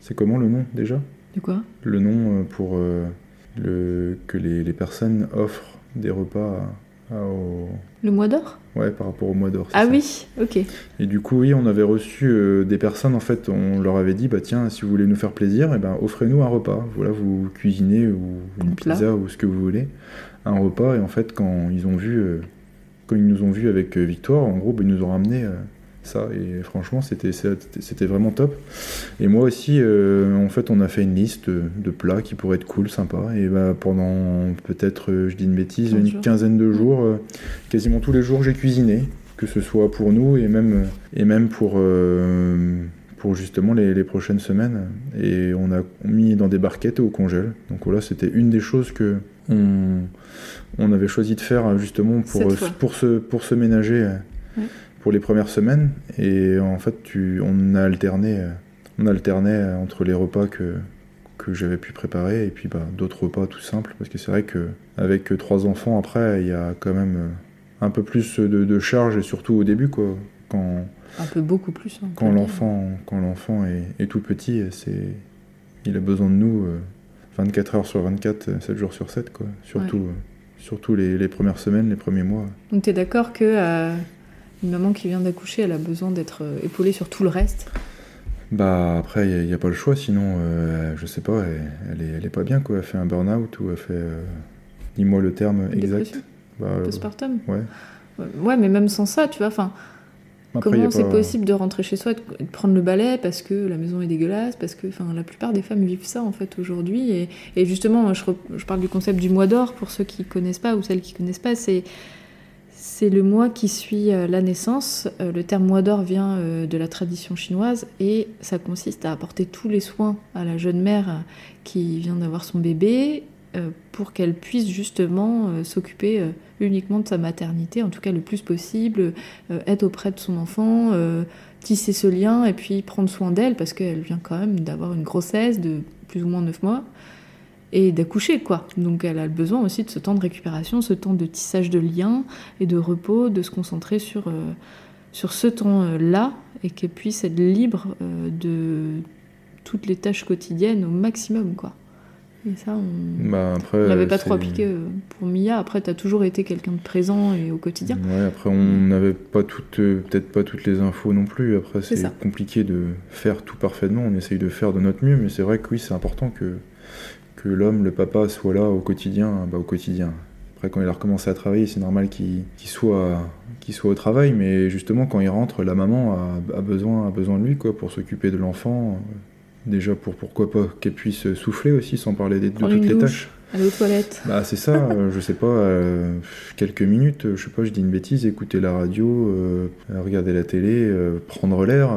c'est comment le nom déjà? De quoi? Le nom pour euh, le, que les, les personnes offrent des repas Le mois d'or? Ouais, par rapport au mois d'or. Ah oui, ok. Et du coup, oui, on avait reçu euh, des personnes, en fait, on leur avait dit, bah tiens, si vous voulez nous faire plaisir, eh ben, offrez-nous un repas. Voilà, vous cuisinez ou une pizza ou ce que vous voulez, un repas. Et en fait, quand ils ont vu, quand ils nous ont vu avec euh, Victoire, en gros, bah, ils nous ont ramené ça. Et franchement, c'était, vraiment top. Et moi aussi, en fait, on a fait une liste de, plats qui pourraient être cool, sympa. Et bah, pendant peut-être, je dis une bêtise, une quinzaine de jours, quasiment tous les jours, j'ai cuisiné que ce soit pour nous et même, et même pour, euh, pour justement les, prochaines semaines. Et on a mis dans des barquettes au congèle. Donc voilà, c'était une des choses que on, on, avait choisi de faire justement pour, pour, se, pour se ménager pour les premières semaines. Et en fait, tu, on a alterné, on alternait entre les repas que, que j'avais pu préparer et puis bah, d'autres repas tout simples. Parce que c'est vrai que avec trois enfants après il y a quand même un peu plus de, de, charge et surtout au début quoi. Quand un peu beaucoup plus hein, quand l'enfant quand l'enfant est, tout petit c'est il a besoin de nous 24 euh, heures sur 24 7 jours sur 7 quoi. Surtout euh, surtout les, les, premières semaines les premiers mois. Donc tu es d'accord que euh, une maman qui vient d'accoucher elle a besoin d'être épaulée sur tout le reste? Bah après il n'y a, pas le choix sinon je sais pas elle, est, elle, est, pas bien quoi. Elle fait un burn out ou elle fait dis-moi le terme exact. bah, Postpartum? Ouais. Ouais, mais même sans ça, tu vois, enfin. Comment c'est possible de rentrer chez soi et de prendre le balai parce que la maison est dégueulasse, parce que enfin, la plupart des femmes vivent ça en fait aujourd'hui. Et, et, justement, je, je, parle du concept du mois d'or pour ceux qui connaissent pas ou celles qui connaissent pas. C'est c'est le mois qui suit euh, la naissance. Euh, le terme mois d'or vient euh, de la tradition chinoise et ça consiste à apporter tous les soins à la jeune mère qui vient d'avoir son bébé pour qu'elle puisse justement euh, s'occuper euh, uniquement de sa maternité, en tout cas le plus possible, être auprès de son enfant, tisser ce lien et puis prendre soin d'elle parce qu'elle vient quand même d'avoir une grossesse de plus ou moins 9 mois et d'accoucher quoi. Donc elle a besoin aussi de ce temps de récupération, ce temps de tissage de lien et de repos, de se concentrer sur, sur ce temps-là et qu'elle puisse être libre de toutes les tâches quotidiennes au maximum quoi. Et ça, on bah n'avait pas trop appliqué euh, pour Mia. Après, tu as toujours été quelqu'un de présent et au quotidien. Ouais, après, on n'avait pas toutes, euh, peut-être pas toutes les infos non plus. Après, c'est compliqué de faire tout parfaitement. On essaye de faire de notre mieux, mais c'est vrai que oui, c'est important que, que l'homme, le papa, soit là au quotidien. Bah, au quotidien. Après, quand il a recommencé à travailler, c'est normal qu'il soit, soit au travail, mais justement, quand il rentre, la maman a, a besoin, a besoin de lui quoi, pour s'occuper de l'enfant Déjà pour pourquoi pas qu'elle puisse souffler aussi sans parler de, toutes les tâches. Aller aux toilettes. Bah c'est ça, euh, je sais pas, euh, quelques minutes, je sais pas, je dis une bêtise, écouter la radio, euh, regarder la télé, prendre l'air,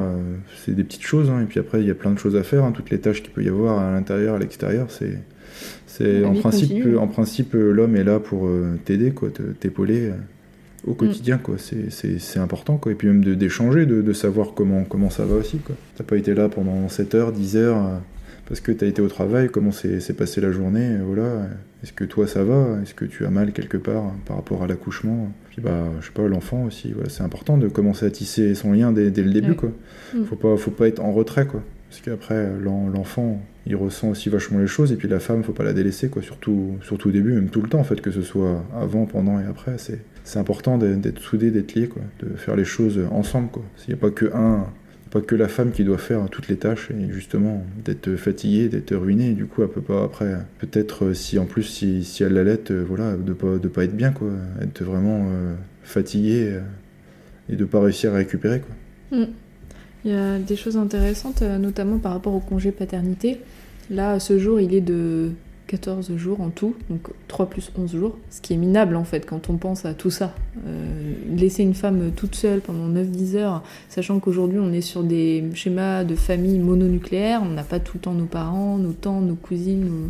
c'est des petites choses. Hein. et puis après il y a plein de choses à faire, hein. toutes les tâches qu'il peut y avoir à l'intérieur, à l'extérieur, c'est, c'est en principe, en principe l'homme est là pour t'aider quoi, t'épauler au quotidien, quoi. C'est important, quoi. Et puis même d'échanger, de, de, savoir comment, comment ça va aussi, quoi. T'as pas été là pendant 7 heures, 10 heures, euh, parce que t'as été au travail, comment s'est passé la journée, euh, voilà. Est-ce que toi ça va? Est-ce que tu as mal quelque part euh, par rapport à l'accouchement? Puis bah, je sais pas, l'enfant aussi, c'est important de commencer à tisser son lien dès, dès le début, quoi. Mm. Faut pas, faut pas être en retrait, quoi. Parce qu'après, l'enfant, il ressent aussi vachement les choses, et puis la femme, faut pas la délaisser, quoi. Surtout, surtout au début, même tout le temps, en fait, que ce soit avant, pendant et après, c'est c'est important d'être soudé, d'être lié, quoi, de faire les choses ensemble. S'il n'y a pas que un, pas que la femme qui doit faire toutes les tâches et justement d'être fatiguée, d'être ruinée. du coup, elle peut pas après, peut-être euh, si en plus si, si elle l'allait, euh, voilà, de pas de pas être bien, quoi, être vraiment euh, fatiguée et de pas réussir à récupérer, quoi. Mm. Il y a des choses intéressantes, notamment par rapport au congé paternité. Là, ce jour, il est de 14 jours en tout, donc 3 plus 11 jours, ce qui est minable en fait quand on pense à tout ça. Euh, laisser une femme toute seule pendant 9-10 heures, sachant qu'aujourd'hui on est sur des schémas de famille mononucléaire, on n'a pas tout le temps nos parents, nos tantes, nos cousines, nos,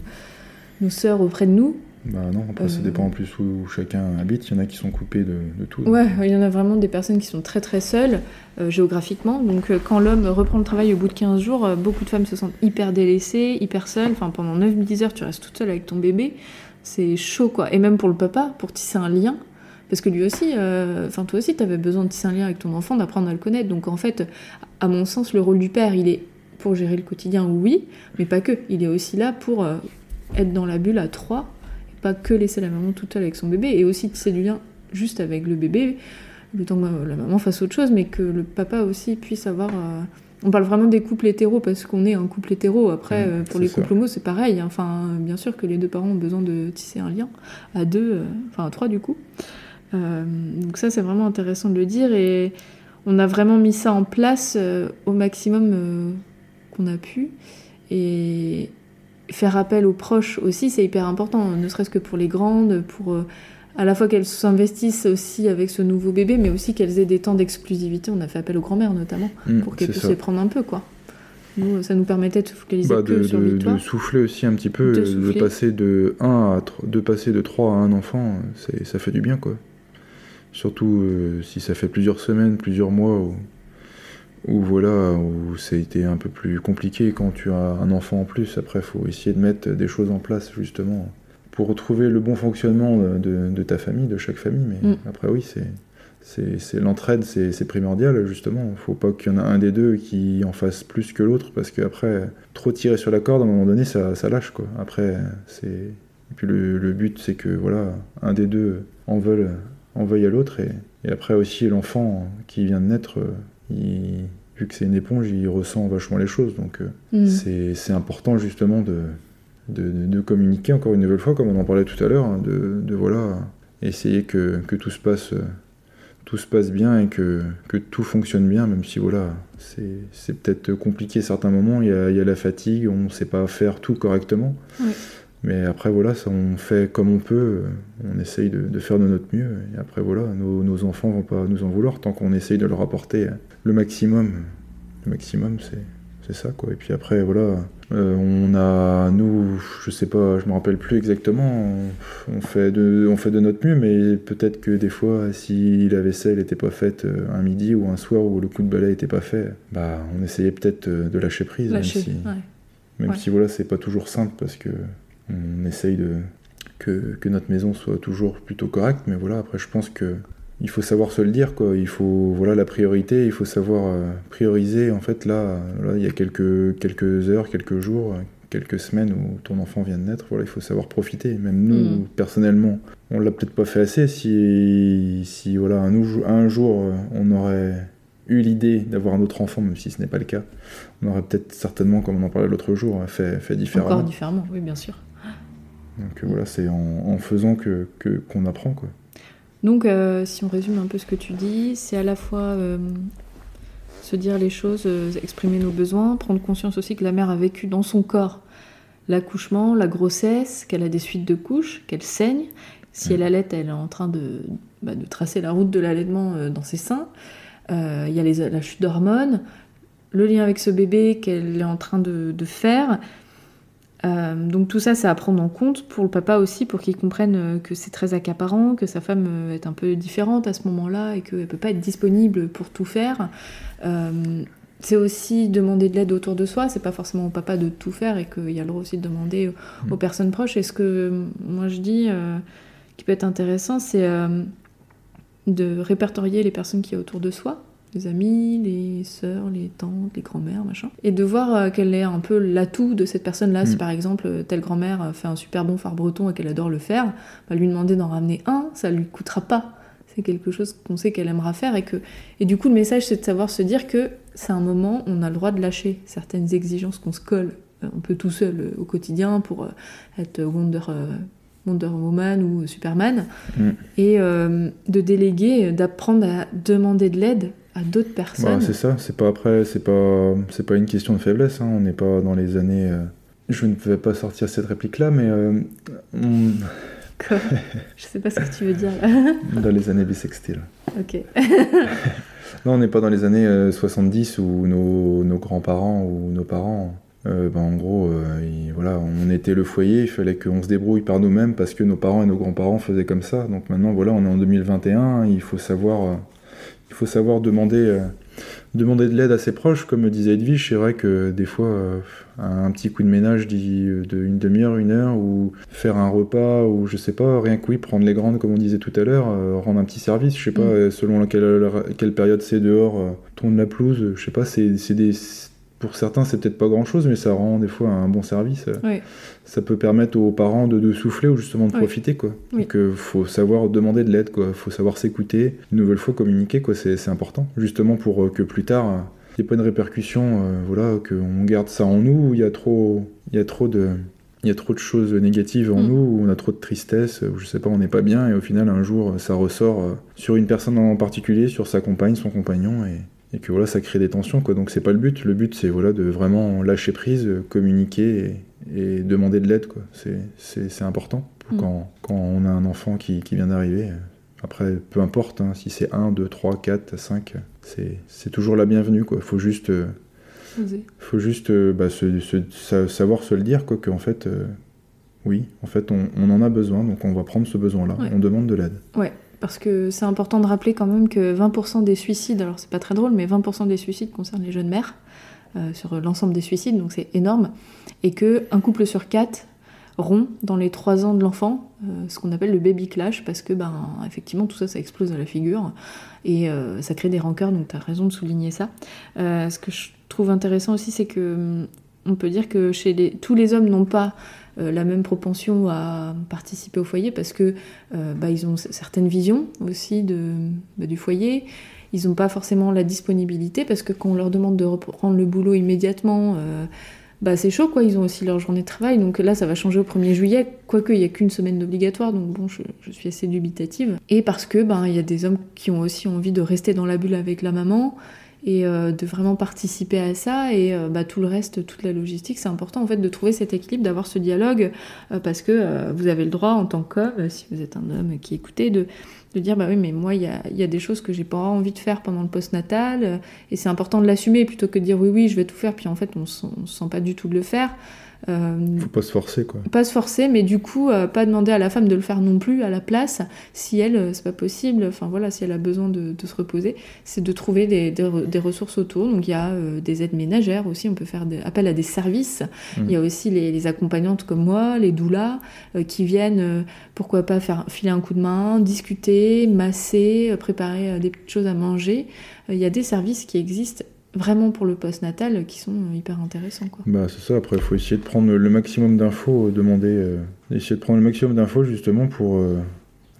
nos sœurs auprès de nous, bah non, après ça dépend en plus où chacun habite. Il y en a qui sont coupés de, tout. Ouais, il y en a vraiment des personnes qui sont très très seules euh, géographiquement. Donc euh, quand l'homme reprend le travail au bout de 15 jours, euh, beaucoup de femmes se sentent hyper délaissées, hyper seules. Enfin, pendant 9-10 heures, tu restes toute seule avec ton bébé. C'est chaud quoi. Et même pour le papa, pour tisser un lien. Parce que lui aussi, enfin toi aussi, tu avais besoin de tisser un lien avec ton enfant, d'apprendre à le connaître. Donc en fait, à mon sens, le rôle du père, il est pour gérer le quotidien, oui, mais pas que. Il est aussi là pour être dans la bulle à trois pas que laisser la maman toute seule avec son bébé, et aussi tisser du lien juste avec le bébé, le temps que la maman fasse autre chose, mais que le papa aussi puisse avoir. euh, On parle vraiment des couples hétéros parce qu'on est un couple hétéro. Après, Mm, euh, pour les couples homo, c'est pareil. Enfin, bien sûr que les deux parents ont besoin de tisser un lien à deux, euh, enfin à trois du coup. Euh, donc ça, c'est vraiment intéressant de le dire et on a vraiment mis ça en place euh, au maximum euh, qu'on a pu et faire appel aux proches aussi, c'est hyper important, ne serait-ce que pour les grandes, pour euh, à la fois qu'elles s'investissent aussi avec ce nouveau bébé, mais aussi qu'elles aient des temps d'exclusivité. On a fait appel aux grand-mères notamment Mm, pour qu'elles puissent les prendre un peu, quoi. Nous, ça nous permettait de se focaliser Bah, que de, sur de- Victoire. de souffler aussi un petit peu, De de, souffler. passer de 1 à tro- de passer de 3 à un enfant, ça fait du bien quoi. Surtout euh, si ça fait plusieurs semaines, plusieurs mois où voilà, où ça a été un peu plus compliqué quand tu as un enfant en plus. Après, il faut essayer de mettre des choses en place justement pour retrouver le bon fonctionnement de, ta famille, de chaque famille. Mais Mm. après, oui, c'est, c'est, l'entraide, c'est, primordial justement. Il faut pas qu'il y en a un des deux qui en fasse plus que l'autre parce qu'après, trop tirer sur la corde, à un moment donné, ça, ça lâche quoi. Après, c'est. Et puis le, le but, c'est que voilà, un des deux en veuille, en veuille à l'autre. Et, et après aussi, l'enfant qui vient de naître, euh, il- vu que c'est une éponge, il ressent vachement les choses. Donc euh, Mm. c'est important justement de, de, de communiquer encore une nouvelle fois, comme on en parlait tout à l'heure, hein, de, de voilà, essayer que, que tout se passe. euh, tout se passe bien et que, que tout fonctionne bien, même si voilà, c'est peut-être compliqué à certains moments, il y a, il y a la fatigue, on ne sait pas faire tout correctement. Mais après voilà, ça, on fait comme on peut, on essaye de, de faire de notre mieux. Et après voilà, nos, nos enfants vont pas nous en vouloir tant qu'on essaye de leur apporter le maximum. Le maximum, c'est c'est ça quoi. Et puis après voilà, euh, on a nous, je sais pas, je me rappelle plus exactement. On, on fait de, on fait de notre mieux, mais peut-être que des fois, si la vaisselle n'était pas faite euh, un midi ou un soir où le coup de balai n'était pas fait, bah on essayait peut-être euh, de lâcher prise, Lâcher, même si, ouais. même Ouais. si voilà, c'est pas toujours simple parce que on essaye de que, que notre maison soit toujours plutôt correcte, mais voilà, après je pense que il faut savoir se le dire quoi. Il faut voilà la priorité, il faut savoir euh, prioriser. En fait là, là il y a quelques quelques heures, quelques jours, quelques semaines où ton enfant vient de naître. Voilà, il faut savoir profiter. Même nous Mm. personnellement, on l'a peut-être pas fait assez. Si si voilà un, un jour euh, on aurait eu l'idée d'avoir un autre enfant, même si ce n'est pas le cas, on aurait peut-être certainement, comme on en parlait l'autre jour, fait, fait différemment. Encore différemment, oui, bien sûr. Donc voilà, c'est en, en faisant que qu'on apprend quoi. Donc, euh, si on résume un peu ce que tu dis, c'est à la fois euh, se dire les choses, euh, exprimer nos besoins, prendre conscience aussi que la mère a vécu dans son corps l'accouchement, la grossesse, qu'elle a des suites de couches, qu'elle saigne. Si Mm. elle allait, elle est en train de, bah, de tracer la route de l'allaitement dans ses seins. Il y a les- la chute d'hormones, le lien avec ce bébé qu'elle est en train de, de faire. Euh, donc tout ça, c'est à prendre en compte pour le papa aussi, pour qu'il comprenne euh, que c'est très accaparant, que sa femme euh, est un peu différente à ce moment-là et qu'elle peut pas être disponible pour tout faire. C'est aussi demander de l'aide autour de soi, c'est pas forcément au papa de tout faire et qu'il y a le droit aussi de demander aux, aux personnes proches. Et ce que moi je dis euh, qui peut être intéressant, c'est euh, de répertorier les personnes qui y a autour de soi, les amis, les sœurs, les tantes, les grands-mères, machin, et de voir euh, quel est un peu l'atout de cette personne-là. Si Mm. par exemple euh, telle grand-mère euh, fait un super bon phare breton et qu'elle adore le faire, bah, lui demander d'en ramener un, ça lui coûtera pas. C'est quelque chose qu'on sait qu'elle aimera faire et que et du coup le message c'est de savoir se dire que c'est un moment où on a le droit de lâcher certaines exigences qu'on se colle un peu tout seul au quotidien pour être Wonder Wonder Woman ou Superman Mm. et euh, de déléguer, d'apprendre à demander de l'aide à d'autres personnes. Voilà, c'est ça, c'est pas après, c'est pas, c'est pas une question de faiblesse. hein, On n'est pas dans les années. euh, Je ne vais pas sortir cette réplique-là, mais euh, on- Quoi? Je sais pas ce que tu veux dire là. dans les années bissextiles. ok. Non, on n'est pas dans les années euh, 70 où nos, nos grands-parents ou nos parents, euh, ben, en gros, euh, voilà, on était le foyer, il fallait qu'on se débrouille par nous-mêmes parce que nos parents et nos grands-parents faisaient comme ça. Donc maintenant, voilà, on est en 2021, il faut savoir, euh, il faut savoir demander, demander de l'aide à ses proches. Comme me disait Edwige, c'est vrai que des fois, un petit coup de ménage dit euh, de une demi-heure, une heure, ou faire un repas, ou je sais pas, rien que oui, prendre les grandes, comme on disait tout à l'heure, rendre un petit service, je sais pas, Mm. selon laquelle, quelle période c'est dehors, tourne la pelouse, je sais pas, c'est des, pour certains, c'est peut-être pas grand-chose, mais ça rend des fois un bon service. Oui. Ça peut permettre aux parents de, de souffler ou justement de Oui. profiter, quoi. Oui. Donc, euh, faut savoir demander de l'aide, quoi. Faut savoir s'écouter, une nouvelle fois communiquer, quoi. C'est c'est important, justement pour euh, que plus tard, euh, il n'y ait pas une répercussion, euh, voilà, qu'on garde ça en nous, où il y a trop, il y a trop de, il y a trop de choses négatives en Mm. nous, où on a trop de tristesse, où je sais pas, on n'est pas bien, et au final, un jour, ça ressort euh, sur une personne en particulier, sur sa compagne, son compagnon, et, et que voilà, ça crée des tensions, quoi. Donc c'est pas le but. Le but, c'est voilà, de vraiment lâcher prise, communiquer et, et demander de l'aide, quoi. C'est- important Mm. quand, quand on a un enfant qui, qui vient d'arriver. Après, peu importe, hein, si c'est 1, 2, 3, 4, 5, c'est toujours la bienvenue, quoi. Faut juste, euh, faut juste euh, bah, se- se- sa- savoir se le dire, quoi, qu'en fait, euh, oui, en fait, on, on en a besoin, donc on va prendre ce besoin-là. Ouais. On demande de l'aide. Ouais, parce que c'est important de rappeler quand même que 20% des suicides, alors c'est pas très drôle, mais 20% des suicides concernent les jeunes mères euh, sur l'ensemble des suicides, donc c'est énorme, et que un couple sur quatre rompt dans les 3 ans de l'enfant, euh, ce qu'on appelle le baby clash, parce que ben effectivement tout ça ça explose à la figure et euh, ça crée des rancœurs, donc tu as raison de souligner ça. Ce que je trouve intéressant aussi, c'est que hum, on peut dire que chez les, tous les hommes n'ont pas la même propension à participer au foyer parce que euh, bah, ils ont certaines visions aussi de, bah, du foyer. Ils n'ont pas forcément la disponibilité parce que quand on leur demande de reprendre le boulot immédiatement, euh, bah, c'est chaud quoi. Ils ont aussi leur journée de travail. Donc là, ça va changer au 1er juillet, quoique il n'y a qu'une semaine d'obligatoire. Donc bon, je, suis assez dubitative. Et parce que il y a des hommes qui ont aussi envie de rester dans la bulle avec la maman et euh, de vraiment participer à ça et euh, bah, tout le reste, toute la logistique, c'est important en fait de trouver cet équilibre, d'avoir ce dialogue euh, parce que vous avez le droit en tant qu'homme, si vous êtes un homme qui écoutez, de, de dire bah oui mais moi il y a, y a des choses que j'ai pas envie de faire pendant le postnatal et c'est important de l'assumer plutôt que de dire oui oui je vais tout faire puis en fait on on se sent pas du tout de le faire. Euh, Faut pas se forcer, quoi. pas se forcer, mais du coup, euh, pas demander à la femme de le faire non plus à la place, si elle, euh, c'est pas possible, enfin voilà, si elle a besoin de, de se reposer, c'est de trouver des, des re- des ressources autour. Donc il y a euh, des aides ménagères aussi, on peut faire des, appel à des services. Mhm. Il y a aussi les, les accompagnantes comme moi, les doulas, qui viennent, pourquoi pas, faire filer un coup de main, discuter, masser, préparer des petites choses à manger. Il y a des services qui existent vraiment pour le postnatal qui sont euh, hyper intéressants. Quoi. Bah c'est ça, après il faut essayer de prendre le maximum d'infos, euh, demander, euh, essayer de prendre le maximum d'infos justement pour euh,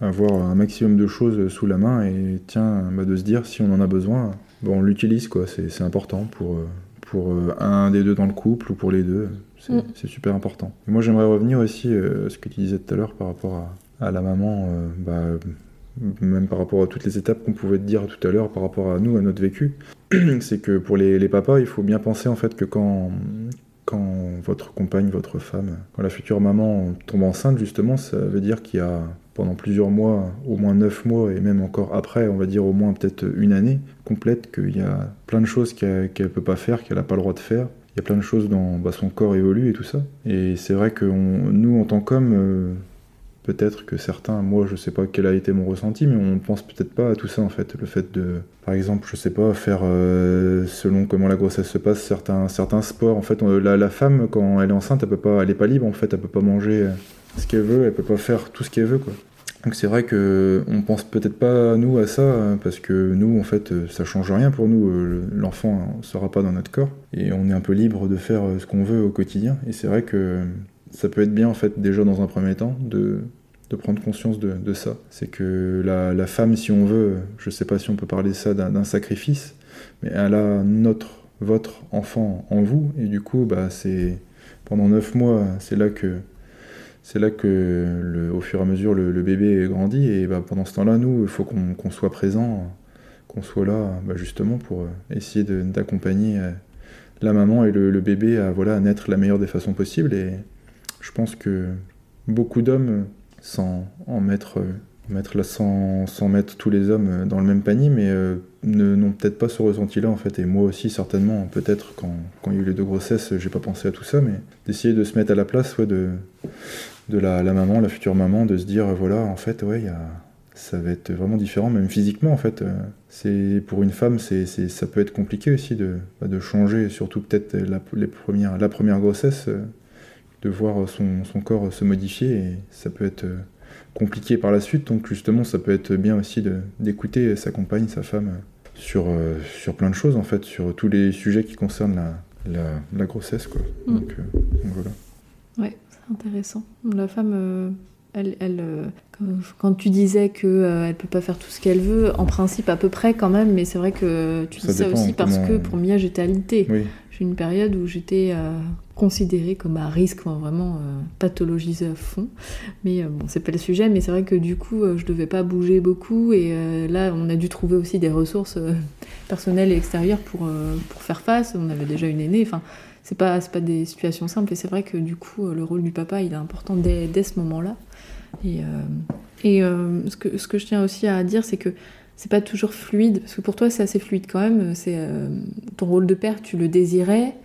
avoir un maximum de choses euh, sous la main et tiens, bah, de se dire si on en a besoin, bah, on l'utilise quoi, c'est c'est important pour, euh, pour euh, un des deux dans le couple ou pour les deux, c'est Mm. c'est super important. Et moi j'aimerais revenir aussi euh, à ce que tu disais tout à l'heure par rapport à, à la maman, euh, bah, même par rapport à toutes les étapes qu'on pouvait te dire tout à l'heure par rapport à nous, à notre vécu, c'est que pour les, papas, il faut bien penser en fait que quand, quand votre compagne, votre femme, quand la future maman tombe enceinte, justement, ça veut dire qu'il y a pendant plusieurs mois, au moins neuf mois, et même encore après, on va dire au moins peut-être une année complète, qu'il y a plein de choses qu'elle ne peut pas faire, qu'elle n'a pas le droit de faire. Il y a plein de choses dans bah, son corps évolue et tout ça. Et c'est vrai que nous, en tant qu'hommes, euh, peut-être que certains, moi je sais pas quel a été mon ressenti, mais on pense peut-être pas à tout ça en fait. Le fait de, par exemple, je sais pas, faire euh, selon comment la grossesse se passe, certains, certains sports. En fait, la, femme, quand elle est enceinte, elle peut pas, elle est pas libre en fait, elle peut pas manger ce qu'elle veut, elle peut pas faire tout ce qu'elle veut quoi. Donc c'est vrai que on pense peut-être pas nous à ça parce que nous en fait ça change rien pour nous. euh, L'enfant ne sera pas dans notre corps et on est un peu libre de faire euh, ce qu'on veut au quotidien. Et c'est vrai que ça peut être bien en fait déjà dans un premier temps de de prendre conscience de, de ça. C'est que la, la femme, si on veut, je sais pas si on peut parler ça d'un sacrifice, mais elle a notre, votre enfant en vous, et du coup, bah, c'est pendant neuf mois, c'est là que c'est là que le- au fur et à mesure le, bébé grandit, et bah, pendant ce temps-là, nous, il faut qu'on qu'on soit présent, qu'on soit là, bah, justement pour essayer d'accompagner euh, la maman et le, le bébé à voilà à naître la meilleure des façons possibles. Et je pense que beaucoup d'hommes sans en mettre, euh, mettre là, sans, sans mettre tous les hommes euh, dans le même panier, mais euh, n'ont peut-être pas ce ressenti-là en fait. Et moi aussi, certainement, peut-être quand, quand il y a eu les deux grossesses, j'ai pas pensé à tout ça, mais d'essayer de se mettre à la place ouais, de, de la, maman, la future maman, de se dire voilà, en fait, ouais. Ça va être vraiment différent, même physiquement en fait. C'est pour une femme, c'est, ça peut être compliqué aussi de, bah, de changer, surtout peut-être la première grossesse. De voir son, son corps se modifier et ça peut être euh, compliqué par la suite. Donc justement, ça peut être bien aussi d'écouter sa compagne, sa femme, euh, sur, euh, sur plein de choses en fait, sur tous les sujets qui concernent la, la, grossesse. Quoi. Mm. Donc, voilà. Ouais, c'est intéressant. La femme, elle, elle quand tu disais qu'elle euh, ne peut pas faire tout ce qu'elle veut, en principe à peu près quand même, mais c'est vrai que tu dis ça aussi parce que pour Mia j'étais alitée. Une période où j'étais euh, considérée comme à risque, vraiment euh, pathologisée à fond. Mais bon, c'est pas le sujet, mais c'est vrai que du coup je devais pas bouger beaucoup et là on a dû trouver aussi des ressources personnelles et extérieures pour, pour faire face. On avait déjà une aînée, enfin c'est pas, pas des situations simples et c'est vrai que du coup le rôle du papa il est important dès, dès ce moment-là. Et, euh, et euh, ce, que, ce que je tiens aussi à dire, c'est que c'est pas toujours fluide, parce que pour toi c'est assez fluide quand même. C'est euh, ton rôle de père, tu le désirais.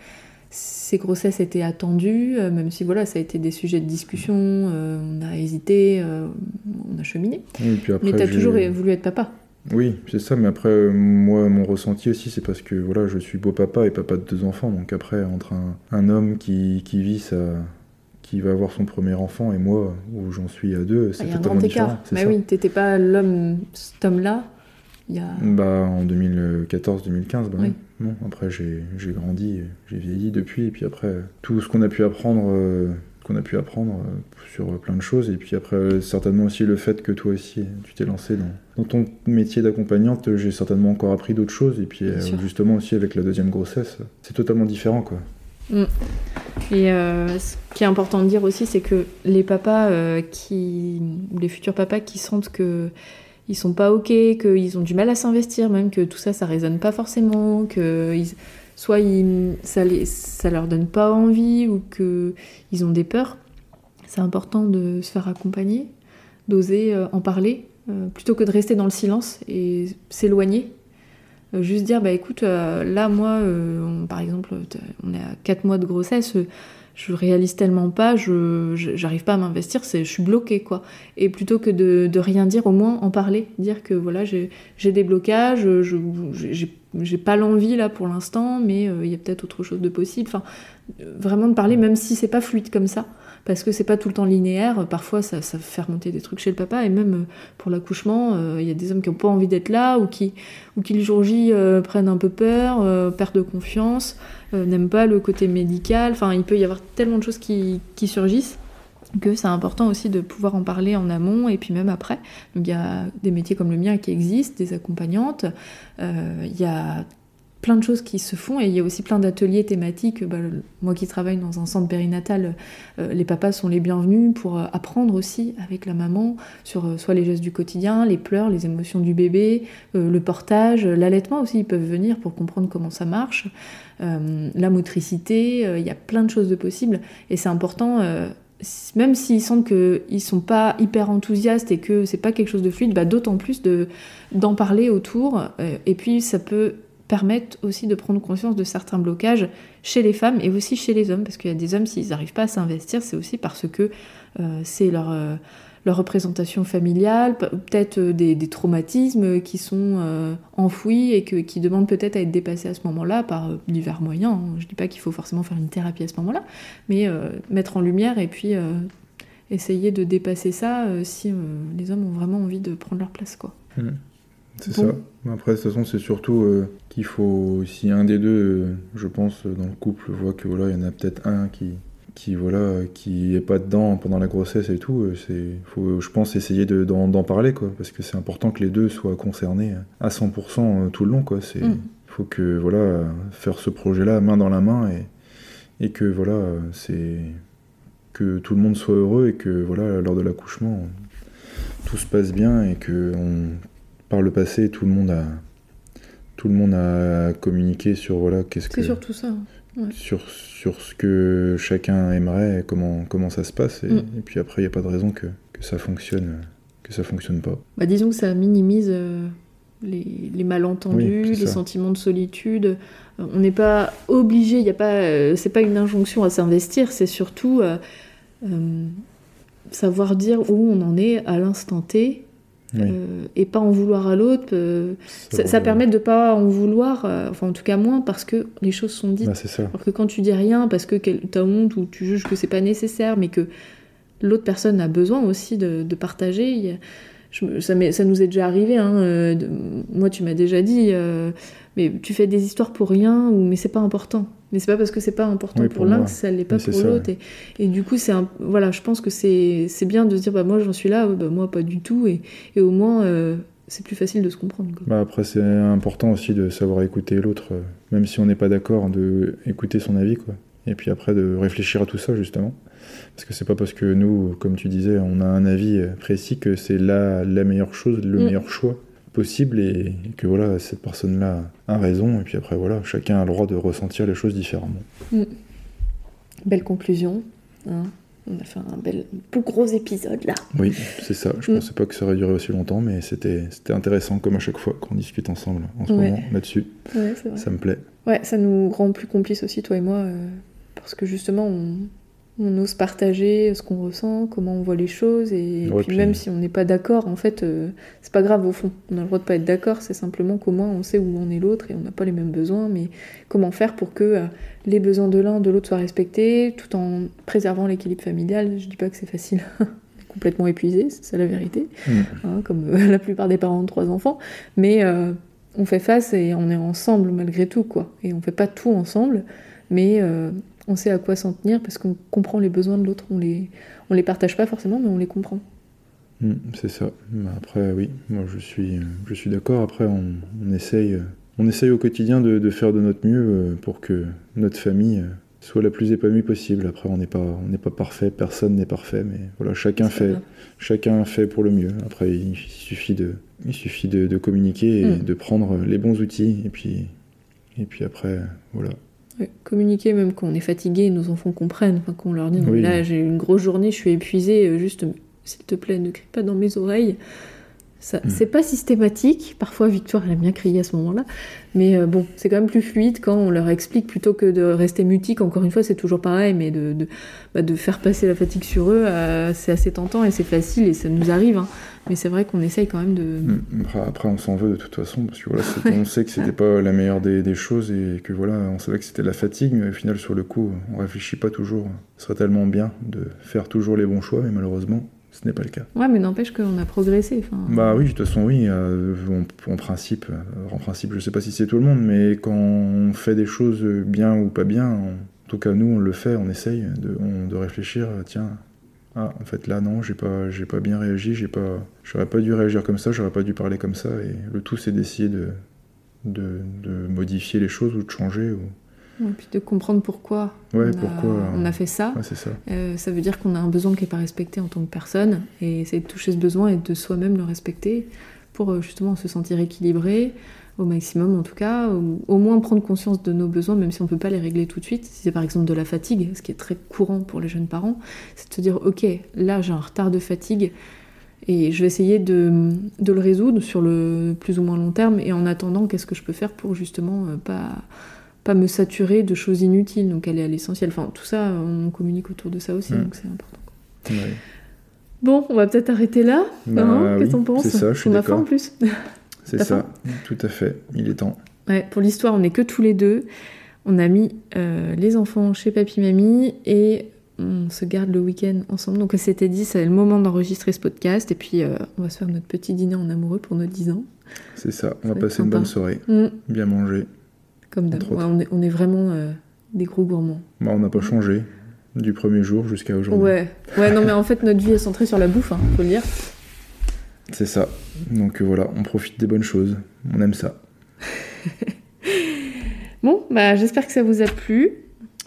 Ces grossesses étaient attendues, même si voilà, ça a été des sujets de discussion. on a hésité, on a cheminé. mais tu as toujours voulu être papa. Oui, c'est ça, mais après, moi, mon ressenti aussi, c'est parce que voilà, je suis beau papa et papa de deux enfants. Donc après, entre un, un homme qui, qui vit sa, qui va avoir son premier enfant et moi où j'en suis à deux, c'est totalement différent. Mais oui, t'étais pas l'homme, cet homme-là. Il y a... Bah en 2014-2015, bah oui. non. Après j'ai grandi, j'ai vieilli depuis et puis après tout ce qu'on a pu apprendre, euh, qu'on a pu apprendre euh, sur plein de choses et puis après certainement aussi le fait que toi aussi tu t'es lancé dans, dans, ton métier d'accompagnante, j'ai certainement encore appris d'autres choses et puis euh, justement aussi avec la deuxième grossesse, c'est totalement différent quoi. Mm. Et euh, ce qui est important de dire aussi, c'est que les papas euh, qui, ou les futurs papas qui sentent que ils sont pas ok, qu'ils ont du mal à s'investir, même que tout ça, ça résonne pas forcément, que soit ça, les, ça leur donne pas envie ou que ils ont des peurs. C'est important de se faire accompagner, d'oser euh, en parler, plutôt que de rester dans le silence et s'éloigner euh, juste dire, bah écoute, euh, là, moi, euh, par exemple, on est à 4 mois de grossesse, je réalise tellement pas, je j'arrive pas à m'investir, c'est je suis bloquée quoi. Et plutôt que de, rien dire, au moins en parler, dire que voilà j'ai des blocages, je j'ai pas l'envie là pour l'instant, mais il y a peut-être autre chose de possible. Enfin, vraiment de parler, même si c'est pas fluide comme ça parce que c'est pas tout le temps linéaire. Parfois, ça, ça fait remonter des trucs chez le papa, et même euh, pour l'accouchement, euh, il y a des hommes qui n'ont pas envie d'être là, ou qui, ou qui le jour J euh, prennent un peu peur, perdent de confiance, n'aiment pas le côté médical. Enfin, il peut y avoir tellement de choses qui, qui surgissent que c'est important aussi de pouvoir en parler en amont et puis même après. Donc il y a des métiers comme le mien qui existent, des accompagnantes, il y a plein de choses qui se font et il y a aussi plein d'ateliers thématiques. Bah, moi qui travaille dans un centre périnatal, euh, les papas sont les bienvenus pour euh, apprendre aussi avec la maman sur euh, soit les gestes du quotidien, les pleurs, les émotions du bébé, le portage, l'allaitement aussi, ils peuvent venir pour comprendre comment ça marche, la motricité, il y a plein de choses de possibles et c'est important même s'ils sentent qu'ils sont pas hyper enthousiastes et que c'est pas quelque chose de fluide, bah, d'autant plus de, d'en parler autour. et puis ça peut permettent aussi de prendre conscience de certains blocages chez les femmes et aussi chez les hommes, parce qu'il y a des hommes, s'ils n'arrivent pas à s'investir, c'est aussi parce que euh, c'est leur, euh, leur représentation familiale, peut-être euh, des, traumatismes qui sont enfouis et que, qui demandent peut-être à être dépassés à ce moment-là par divers moyens. Hein. Je ne dis pas qu'il faut forcément faire une thérapie à ce moment-là, mais mettre en lumière et puis essayer de dépasser ça si les hommes ont vraiment envie de prendre leur place. quoi. Mmh. C'est ça. Après, de toute façon, c'est surtout euh, qu'il faut, si un des deux, euh, je pense, dans le couple, voit que voilà, il y en a peut-être un qui, qui voilà, qui est pas dedans pendant la grossesse et tout, euh, c'est, faut, je pense, essayer d'en, parler, quoi, parce que c'est important que les deux soient concernés à 100% tout le long, quoi. C'est, mm. faut que voilà, faire ce projet-là main dans la main et, et que voilà, c'est que tout le monde soit heureux et que voilà, lors de l'accouchement, tout se passe bien et que on, par le passé, tout le monde a, tout le monde a communiqué sur voilà qu'est-ce que. C'est surtout ça. Sur, sur ce que chacun aimerait, comment, comment ça se passe, et, mm. puis après, il n'y a pas de raison que, que, ça fonctionne, que ça fonctionne pas. Bah, disons que ça minimise euh, les, les, malentendus, les sentiments de solitude. Euh, on n'est pas obligé, il y a pas, euh, c'est pas une injonction à s'investir, c'est surtout savoir dire où on en est à l'instant T euh, et pas en vouloir à l'autre. Euh, ça, permet de pas en vouloir, euh, enfin en tout cas moins, parce que les choses sont dites. Bah, ça. Alors que quand tu dis rien parce que tu as honte ou tu juges que c'est pas nécessaire, mais que l'autre personne a besoin aussi de, partager. ça, ça, nous est déjà arrivé. Hein, moi, tu m'as déjà dit, mais tu fais des histoires pour rien, ou mais c'est pas important. Mais c'est pas parce que c'est pas important Oui, pour, pour l'un que ça l'est pas Oui, pour l'autre. Et, et du coup, c'est un... voilà, je pense que c'est c'est bien de se dire bah moi j'en suis là, bah moi pas du tout. Et, et au moins euh, c'est plus facile de se comprendre. quoi. Bah après, c'est important aussi de savoir écouter l'autre, euh, même si on n'est pas d'accord, de écouter son avis, quoi. Et puis après, de réfléchir à tout ça, justement. Parce que c'est pas parce que nous, comme tu disais, on a un avis précis que c'est la, la meilleure chose, le Mm. meilleur choix possible et que voilà, cette personne-là a raison. Et puis après, voilà, chacun a le droit de ressentir les choses différemment. Belle conclusion. hein. On a fait un bel, plus gros épisode là. Oui, c'est ça. Je Mm. pensais pas que ça aurait duré aussi longtemps, mais c'était c'était intéressant, comme à chaque fois qu'on discute ensemble en ce Ouais. moment là-dessus. Ouais. Ça me plaît. Ouais, ça nous rend plus complices aussi, toi et moi, euh, parce que justement, on, on ose partager ce qu'on ressent, comment on voit les choses, et Ouais, puis, puis- même si on n'est pas d'accord, en fait, euh, c'est pas grave au fond. On a le droit de pas être d'accord, c'est simplement qu'au moins on sait où on est l'autre et on n'a pas les mêmes besoins, mais comment faire pour que euh, les besoins de l'un, de l'autre soient respectés, tout en préservant l'équilibre familial. Je dis pas que c'est facile. Complètement épuisé, c'est ça la vérité Mm. hein, comme euh, la plupart des parents de trois enfants, mais on fait face et on est ensemble malgré tout, quoi. Et on fait pas tout ensemble, mais on sait à quoi s'en tenir parce qu'on comprend les besoins de l'autre. On les, on les partage pas forcément, mais on les comprend. Mm, c'est ça. Après, oui, moi je suis, je suis d'accord. Après, on, on essaye, on essaye au quotidien de, de faire de notre mieux euh, pour que notre famille euh, soit la plus épanouie possible. Après, on n'est pas, on n'est pas parfait, personne n'est parfait, mais voilà, chacun fait, grave. chacun fait pour le mieux. Après, il suffit de, il suffit de, de communiquer et Mm. de prendre les bons outils. Et puis, et puis après, voilà. Communiquer même quand on est fatigué, nos enfants comprennent, enfin qu'on leur dit non, Oui. mais là j'ai eu une grosse journée, je suis épuisée, euh, juste s'il te plaît ne crie pas dans mes oreilles. Ça, Mm. C'est pas systématique, parfois Victoire elle aime bien crier à ce moment-là, mais euh, bon, c'est quand même plus fluide quand on leur explique plutôt que de rester mutique, encore une fois c'est toujours pareil, mais de, de, bah, de faire passer la fatigue sur eux, euh, c'est assez tentant et c'est facile et ça nous arrive, hein. mais c'est vrai qu'on essaye quand même de... Mm. Après, on s'en veut de toute façon, parce que voilà, on sait que c'était pas la meilleure des, des choses et que voilà, on savait que c'était la fatigue, mais au final, sur le coup, on réfléchit pas toujours. Ce serait tellement bien de faire toujours les bons choix, mais malheureusement, ce n'est pas le cas. Ouais, mais n'empêche qu'on a progressé. Bah oui, de toute façon, oui. euh, en, en principe, euh, en principe, je sais pas si c'est tout le monde, mais quand on fait des choses bien ou pas bien, on- en tout cas nous, on le fait, on essaye de, on- de réfléchir. euh, Tiens, ah, en fait là, non, j'ai pas, j'ai pas bien réagi, j'ai pas, j'aurais pas dû réagir comme ça, j'aurais pas dû parler comme ça. Et le tout, c'est d'essayer de, de, de modifier les choses ou de changer. Ou... Et puis de comprendre pourquoi, Ouais, on, a, pourquoi, euh, on a fait ça. Ouais, c'est ça. Euh, ça veut dire qu'on a un besoin qui n'est pas respecté en tant que personne, et c'est de toucher ce besoin et de soi-même le respecter pour euh, justement se sentir équilibré au maximum en tout cas, ou au moins prendre conscience de nos besoins, même si on ne peut pas les régler tout de suite. Si c'est par exemple de la fatigue, ce qui est très courant pour les jeunes parents, c'est de se dire ok, là j'ai un retard de fatigue. Et je vais essayer de, de le résoudre sur le plus ou moins long terme. Et en attendant, qu'est-ce que je peux faire pour justement pas, pas me saturer de choses inutiles, donc aller à l'essentiel. Enfin, tout ça, on communique autour de ça aussi, Mm. donc c'est important. Ouais. Bon, on va peut-être arrêter là. Bah hein Qu'est-ce que oui, t'en penses c'est ça, je suis On a faim en plus. C'est ça, tout à fait. Il est temps. Ouais, pour l'histoire, on n'est que tous les deux. On a mis euh, les enfants chez papy-mamie et on se garde le week-end ensemble. Donc on s'était dit, c'est le moment d'enregistrer ce podcast et puis euh, on va se faire notre petit dîner en amoureux pour nos 10 ans. C'est ça. On Ça va passer une bonne soirée, Mm, bien manger. Comme d'hab. Entre Ouais, on, est, on est vraiment euh, des gros gourmands. Bah, on n'a pas changé du premier jour jusqu'à aujourd'hui. Ouais. ouais, non mais en fait notre vie est centrée sur la bouffe, hein, faut le dire. C'est ça. Donc euh, voilà, on profite des bonnes choses. On aime ça. Bon, bah j'espère que ça vous a plu.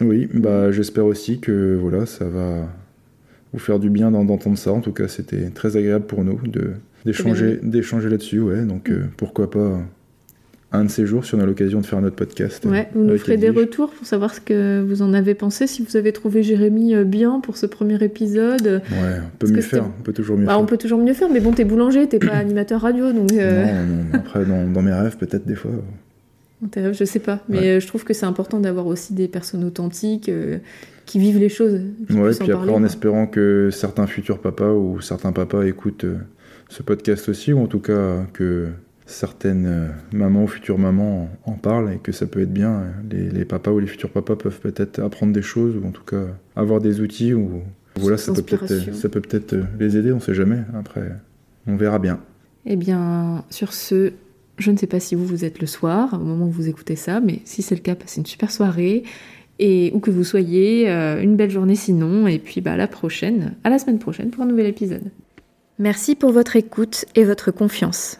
Oui, bah j'espère aussi que voilà, ça va vous faire du bien d'en- d'entendre ça. En tout cas, c'était très agréable pour nous de d'échanger d'échanger là-dessus. Ouais, donc euh, pourquoi pas un de ces jours si on a l'occasion de faire notre podcast. Ouais, vous nous ferez des retours pour savoir ce que vous en avez pensé, si vous avez trouvé Jérémy euh, bien pour ce premier épisode. Ouais, on peut mieux faire. On peut toujours mieux Bah, faire. on peut toujours mieux faire, mais bon, t'es boulanger, t'es pas animateur radio, donc euh, Non, non, après, dans, dans mes rêves, peut-être des fois. dans tes rêves, je sais pas. Mais Ouais. euh, je trouve que c'est important d'avoir aussi des personnes authentiques euh, qui vivent les choses. Ouais, en puis après, en espérant que certains futurs papas ou certains papas écoutent euh, ce podcast aussi, ou en tout cas que certaines euh, mamans ou futures mamans en, en parlent et que ça peut être bien. Les, les papas ou les futurs papas peuvent peut-être apprendre des choses ou en tout cas avoir des outils ou voilà, ça peut peut-être Inspiration. ça peut peut-être euh, les aider, on sait jamais. Après, on verra bien. Eh bien, sur ce, Je ne sais pas si vous, vous êtes le soir, au moment où vous écoutez ça, mais si c'est le cas, passez une super soirée. Et où que vous soyez, euh, une belle journée sinon. Et puis bah, à la prochaine, à la semaine prochaine pour un nouvel épisode. Merci pour votre écoute et votre confiance.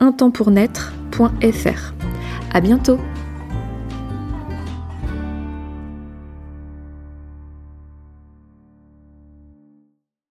edvige.intempournaître.fr. À bientôt!